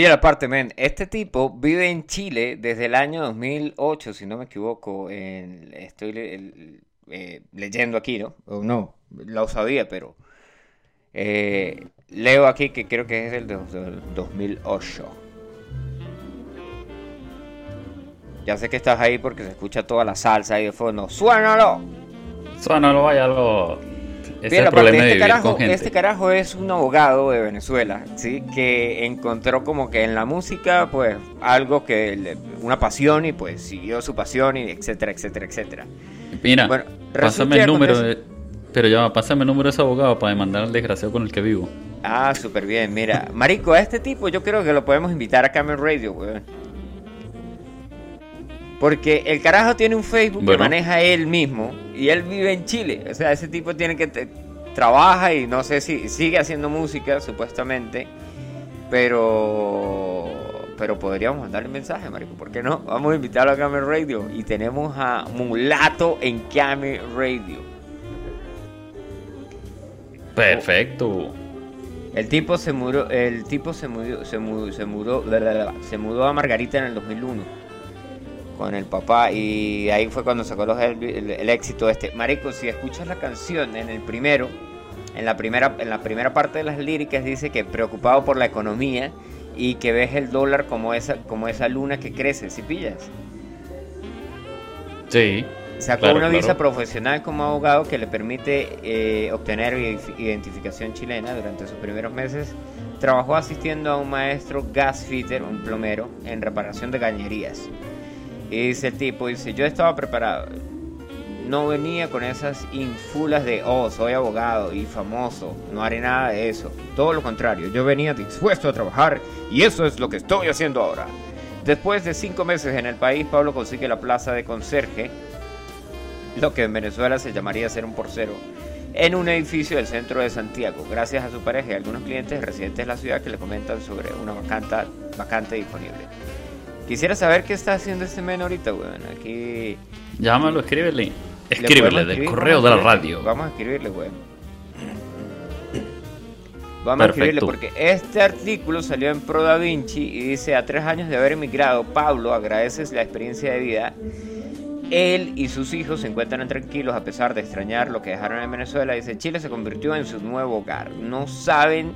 Pilla la parte, men. Este tipo vive en Chile desde el año 2008, si no me equivoco. estoy el- eh, leyendo aquí, ¿no? O no, lo sabía, pero eh, leo aquí que creo que es dos- del 2008. Ya sé que estás ahí porque se escucha toda la salsa ahí de fondo. ¡Suénalo! Suénalo, váyalo. Ese es Bien, el aparte, problema de este vivir carajo, con gente. este carajo es un abogado de Venezuela, ¿sí? Que encontró como que en la música, pues, algo que, le- una pasión y pues siguió su pasión y etcétera, etcétera, etcétera. Mira, Bueno, pásame el número de... Pero ya pásame el número de ese abogado para demandar al desgraciado con el que vivo. Ah, súper bien, mira. Marico, a este tipo yo creo que lo podemos invitar a Camel Radio, weón. Porque el carajo tiene un Facebook que maneja él mismo y él vive en Chile. O sea, ese tipo tiene que... te- trabaja y no sé si sigue haciendo música, supuestamente. Pero... Pero podríamos mandarle un mensaje, marico. ¿Por qué no? Vamos a invitarlo a Camel Radio. Y tenemos a Mulato en Camel Radio. Perfecto. El tipo se mudó, el tipo se mudó, se mudó, se mudó, se mudó a Margarita en el 2001 con el papá y ahí fue cuando sacó los- el, el- el éxito este. Marico, si escuchas la canción en el primero, en la primera, en la primera parte de las líricas dice que preocupado por la economía y que ves el dólar como esa, como esa luna que crece, si pillas. Sí. Sacó Claro, una visa profesional como abogado que le permite eh, obtener ident- identificación chilena durante sus primeros meses. Trabajó asistiendo a un maestro gasfitter, un plomero, en reparación de cañerías. Y dice el tipo, dice, yo estaba preparado. No venía con esas infulas de, oh, soy abogado y famoso. No haré nada de eso. Todo lo contrario, yo venía dispuesto a trabajar y eso es lo que estoy haciendo ahora. Después de cinco meses en el país, Pablo consigue la plaza de conserje lo que en Venezuela se llamaría ser un porcero, en un edificio del centro de Santiago, gracias a su pareja y algunos clientes residentes de la ciudad que le comentan sobre una vacanta, vacante disponible. Quisiera saber qué está haciendo este men ahorita, weón. Aquí. Llámalo, escríbele. le Escríbele del correo de la radio. Vamos a escribirle, weón. Vamos a escribirle porque este artículo salió en Pro Da Vinci y dice: A tres años de haber emigrado, Pablo agradeces la experiencia de vida. Él y sus hijos se encuentran tranquilos a pesar de extrañar lo que dejaron en Venezuela. Dice: Chile se convirtió en su nuevo hogar. No saben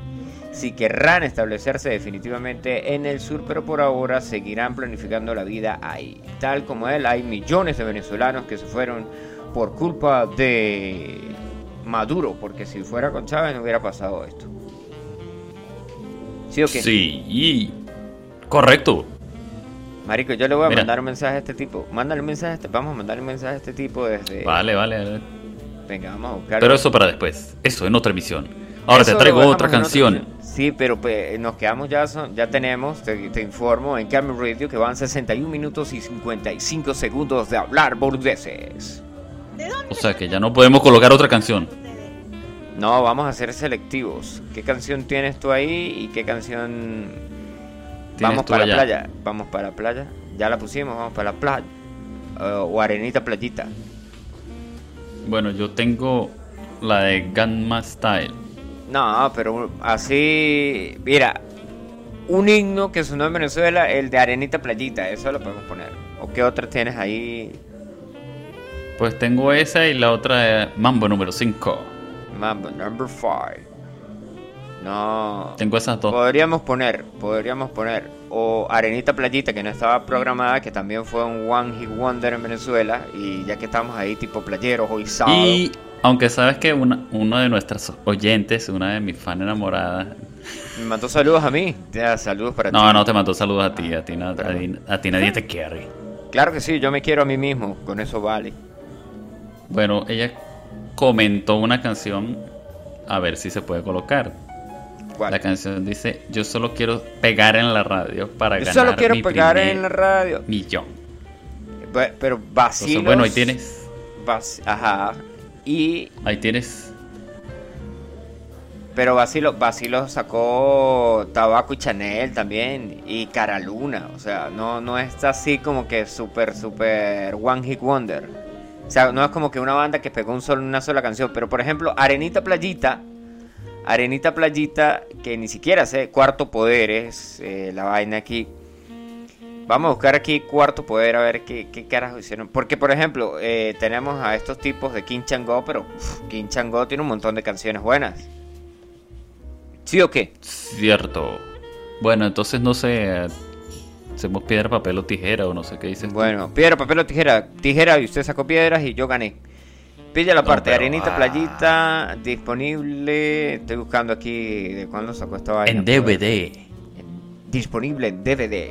si querrán establecerse definitivamente en el sur, pero por ahora seguirán planificando la vida ahí. Tal como él, hay millones de venezolanos que se fueron por culpa de Maduro, porque si fuera con Chávez no hubiera pasado esto. ¿Sí o qué? Sí, y... correcto. Marico, yo le voy a Mira. mandar un mensaje a este tipo. Mándale un mensaje a este, vamos a mandarle un mensaje a este tipo desde... Vale, vale, vale. Venga, vamos a buscar. Pero eso para después. Eso en otra emisión. Ahora Eso te traigo otra canción. Sí, pero pues, nos quedamos ya, son- ya tenemos, te, te informo, en Camel Radio que van 61 minutos y 55 segundos de hablar boludeces. O sea que ya no podemos colocar otra canción. No, vamos a ser selectivos. ¿Qué canción tienes tú ahí y qué canción... Vamos para la allá. playa, vamos para la playa. Ya la pusimos, vamos para la playa. Eh, o arenita playita. Bueno, yo tengo la de Ganma Style. No, pero así, mira, un himno que sonó en Venezuela, el de Arenita Playita, eso lo podemos poner. ¿O qué otras tienes ahí? Pues tengo esa y la otra de Mambo número 5. Mambo number 5. No. Tengo esas dos. Podríamos poner, podríamos poner, o Arenita Playita, que no estaba programada, que también fue un One Hit Wonder en Venezuela, y ya que estamos ahí tipo playeros hoy sábado. Y aunque sabes que una, uno de nuestros oyentes, una de mis fan enamoradas. Me mandó saludos a mí. Ya, saludos para ti. No, no te mandó saludos a ti, a ti, na- a ti, a ti nadie te quiere. Claro que sí, yo me quiero a mí mismo, con eso vale. Bueno, ella comentó una canción, a ver si se puede colocar. ¿Cuál? La canción dice, yo solo quiero pegar en la radio para Yo ganar solo quiero mi pegar en la radio. millón. Pe- Pero vacilos. Entonces, bueno, ahí tienes, vac- Ajá. Y. ahí tienes. Pero Vacilo, Vacilo sacó Tabaco y Chanel también. Y Cara Luna. O sea, no, no está así como que súper, súper One Hit Wonder. O sea, no es como que una banda que pegó un solo, una sola canción. Pero por ejemplo, Arenita Playita Arenita Playita, que ni siquiera sé, Cuarto Poder es eh, la vaina aquí. Vamos a buscar aquí Cuarto Poder a ver qué, qué carajo hicieron. Porque, por ejemplo, eh, tenemos a estos tipos de King Chango, pero uf, King Chango tiene un montón de canciones buenas. ¿Sí o qué? Cierto. Bueno, entonces no sé. Hacemos piedra, papel o tijera o no sé qué dices. tú. Bueno, piedra, papel o tijera. Tijera y usted sacó piedras y yo gané. Pilla la No, parte, pero, arenita, ah. playita, disponible. Estoy buscando aquí de cuándo sacó esta vaina. En pero- DVD. Disponible en DVD.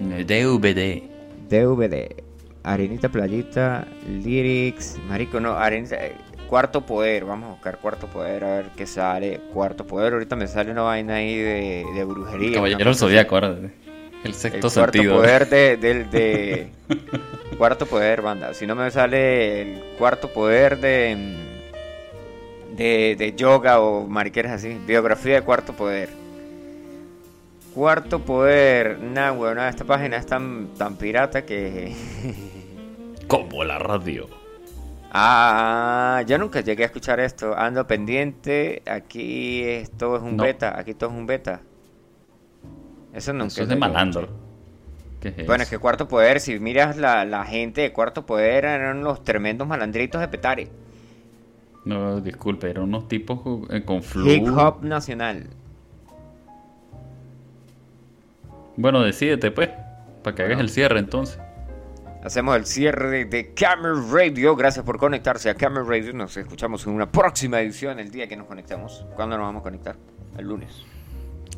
DVD. DVD. Arenita, playita, lyrics. Marico, no, arenita. eh, Cuarto poder, vamos a buscar cuarto poder a ver qué sale. Cuarto poder, ahorita me sale una vaina ahí de, de brujería. Caballero. Zodíaco, ahora. El El sexto cuarto sentido. poder de, del de cuarto poder banda si no me sale el cuarto poder de de, de yoga o mariqueras así biografía de cuarto poder cuarto poder nah weón esta página es tan tan pirata que Como la radio. ah yo nunca llegué a escuchar esto ando pendiente aquí esto es un No. beta aquí todo es un beta eso nunca Eso es de malandro. escuchar. ¿Qué es Bueno, es que Cuarto Poder, si miras la, la gente de Cuarto Poder, eran los tremendos malandritos de Petare. No, disculpe, eran unos tipos eh, con flu. Hip Hop Nacional. Bueno, decídete pues. Para que hagas el cierre entonces. Hacemos el cierre de, Camera Radio. Gracias por conectarse a Camera Radio. Nos escuchamos en una próxima edición el día que nos conectemos. ¿Cuándo nos vamos a conectar? El lunes.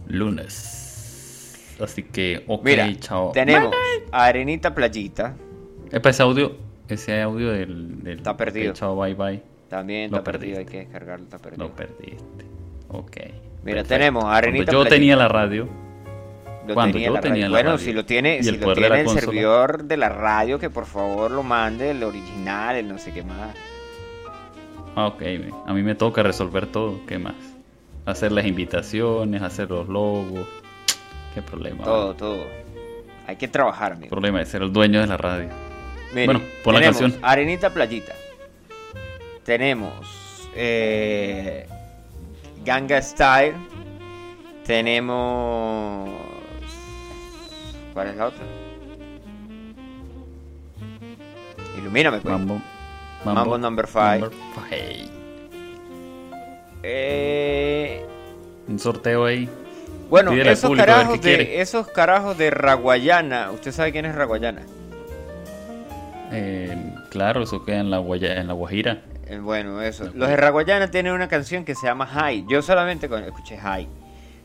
Lunes. Así que, ok, Mira, chao. tenemos a Arenita Playita. Epa, ese audio, ese audio del, del Está perdido. ok, chao, bye bye. También Lo está perdido, hay que descargarlo, está perdido. Lo perdiste. Ok. Mira, perfecto. tenemos a Arenita Cuando yo Playita. tenía la radio. Lo Cuando tenía yo la tenía radio. la bueno, radio si lo tiene, si el lo tiene el consola. servidor de la radio, que por favor lo mande, el original, el no sé qué más. Ah, ok. A mí me toca resolver todo. ¿Qué más? Hacer las invitaciones, hacer los logos. Qué problema. Todo, todo. Hay que trabajar, amigo. Problema de ser el dueño de la radio. Bueno, pon la canción. Arenita Playita. Tenemos eh, Ganga Style. Tenemos. ¿Cuál es la otra? Ilumíname, pues. Mambo. Mambo number five. number. Eh, Un sorteo ahí. bueno, esos público carajos, de, esos carajos de Raguayana. ¿Usted sabe quién es Raguayana? Eh, claro, eso queda en la, Guaya- en la Guajira. Eh, Bueno, eso. Los de Raguayana tienen una canción que se llama High. Yo solamente escuché High.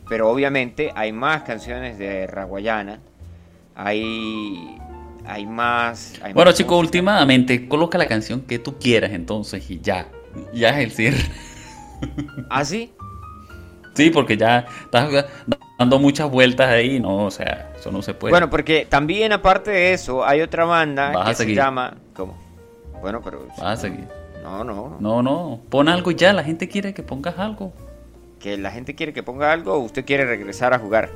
Pero obviamente hay más canciones de Raguayana. Hay. Hay más. hay Bueno, chicos, últimamente coloca la canción que tú quieras entonces y ya. Ya es el cierre. ¿Ah, sí? Sí, porque ya estás dando muchas vueltas ahí, no, o sea, eso no se puede. Bueno, porque también aparte de eso, hay otra banda Vas que se llama. ¿Cómo? Bueno, pero. Vas a seguir. No, no. No, no, pon algo y ya, la gente quiere que pongas algo. Que la gente quiere que ponga algo o usted quiere regresar a jugar.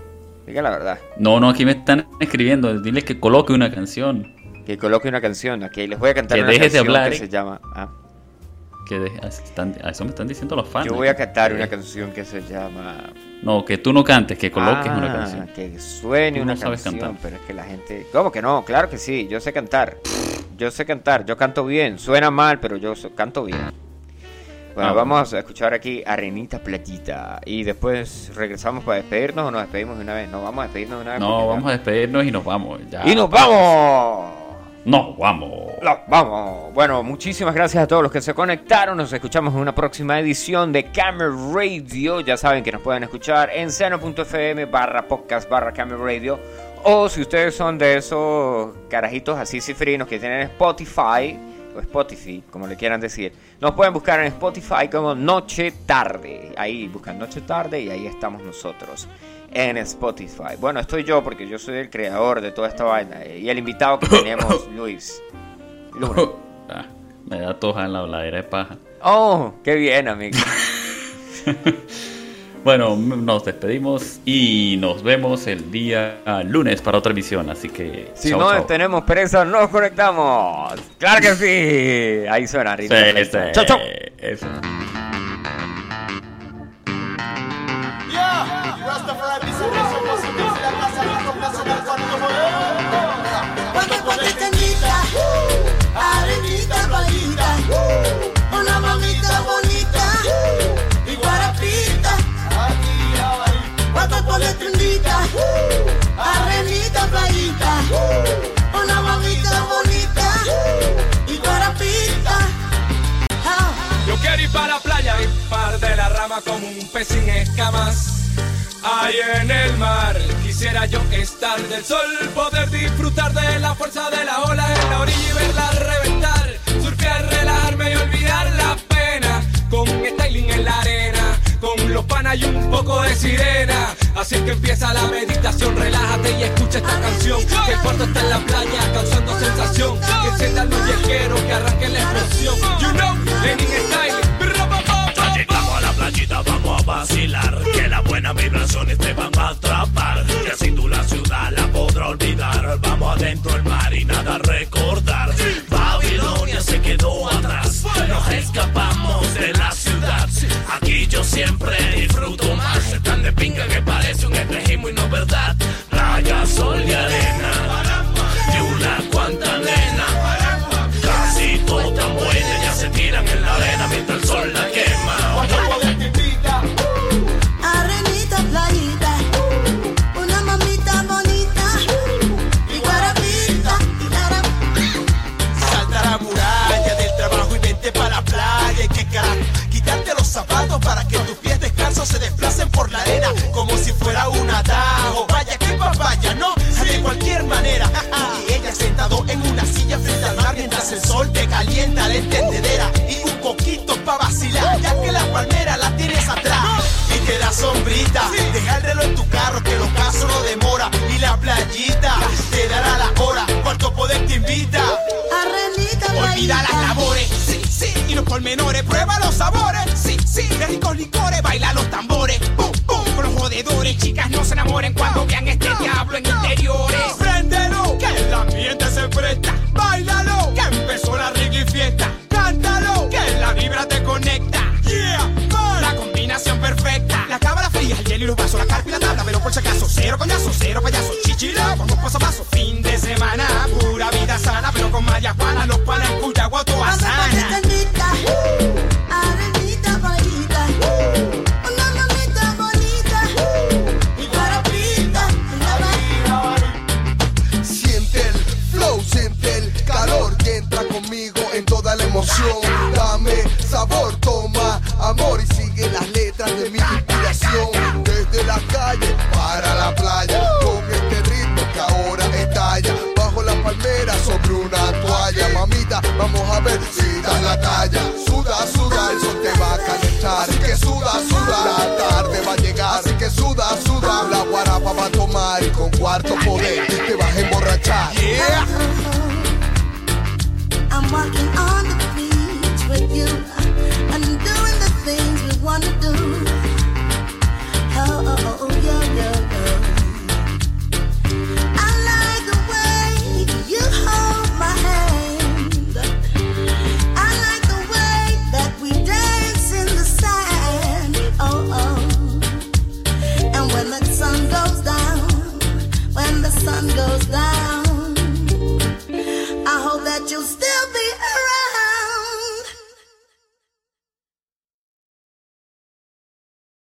Diga la verdad. No, no, aquí me están escribiendo, dile que coloque una canción. Que coloque una canción. Aquí les voy a cantar Que una dejes de canción hablar, que ¿eh? se llama. ah, Que de- están- a eso me están diciendo los fans. yo voy a cantar una canción que se llama. No, que tú no cantes, que coloques Ah, una canción. Que suene Tú una no sabes canción, cantar. pero es que la gente. ¿Cómo que no? Claro que sí, yo sé cantar. Yo sé cantar, yo canto bien. Suena mal, pero yo canto bien. Bueno, Ah, vamos a escuchar aquí Arenita Playita. Y después regresamos para despedirnos o nos despedimos de una vez. No, vamos a despedirnos de una vez. No, vamos a despedirnos y nos vamos. Ya. ¡Y nos vamos! No, vamos. Nos vamos. Bueno, muchísimas gracias a todos los que se conectaron. Nos escuchamos en una próxima edición de Camera Radio. Ya saben que nos pueden escuchar en seno.fm barra podcast barra Camera Radio. O si ustedes son de esos carajitos así cifrinos que tienen Spotify o Spotify, como le quieran decir, nos pueden buscar en Spotify como Noche Tarde. Ahí buscan Noche Tarde y ahí estamos nosotros en Spotify. Bueno, estoy yo porque yo soy el creador de toda esta vaina y el invitado que tenemos, Luis. Luna. Ah, me da toja en la habladera de paja. Oh, qué bien, amigo. Bueno, nos despedimos y nos vemos el día lunes para otra emisión. Así que. Si no tenemos presa, nos conectamos. Claro que sí. Ahí suena Sí, sí, Chau, chau. eso. Una mamita bonita y guarapita. Ah. Yo quiero ir para la playa y par de la rama como un pez sin escamas. Ahí en el mar quisiera yo estar del sol, poder disfrutar de la fuerza de la ola en la orilla y verla reventar, surfear, relajarme y olvidar la pena con styling en la arena, con los panas y un poco de sirena. Así que empieza la meditación, relájate y escucha esta canción. Que el cuarto está en la playa causando sensación, que enciendan los viajeros, que arranque la explosión. You know, Lenin Style. Ya llegamos a la playita, vamos a vacilar. Que las buenas vibraciones te van a atrapar. Y así tú la ciudad la podrás olvidar. Vamos adentro del mar y nada recordar. Babilonia se quedó atrás. Nos escapamos de la ciudad. Aquí yo siempre disfruto más. Es tan de pinga que parece un espejismo y no verdad. Playa, sol y arena. Baila los tambores, cuarto poder te vas a emborrachar. Walking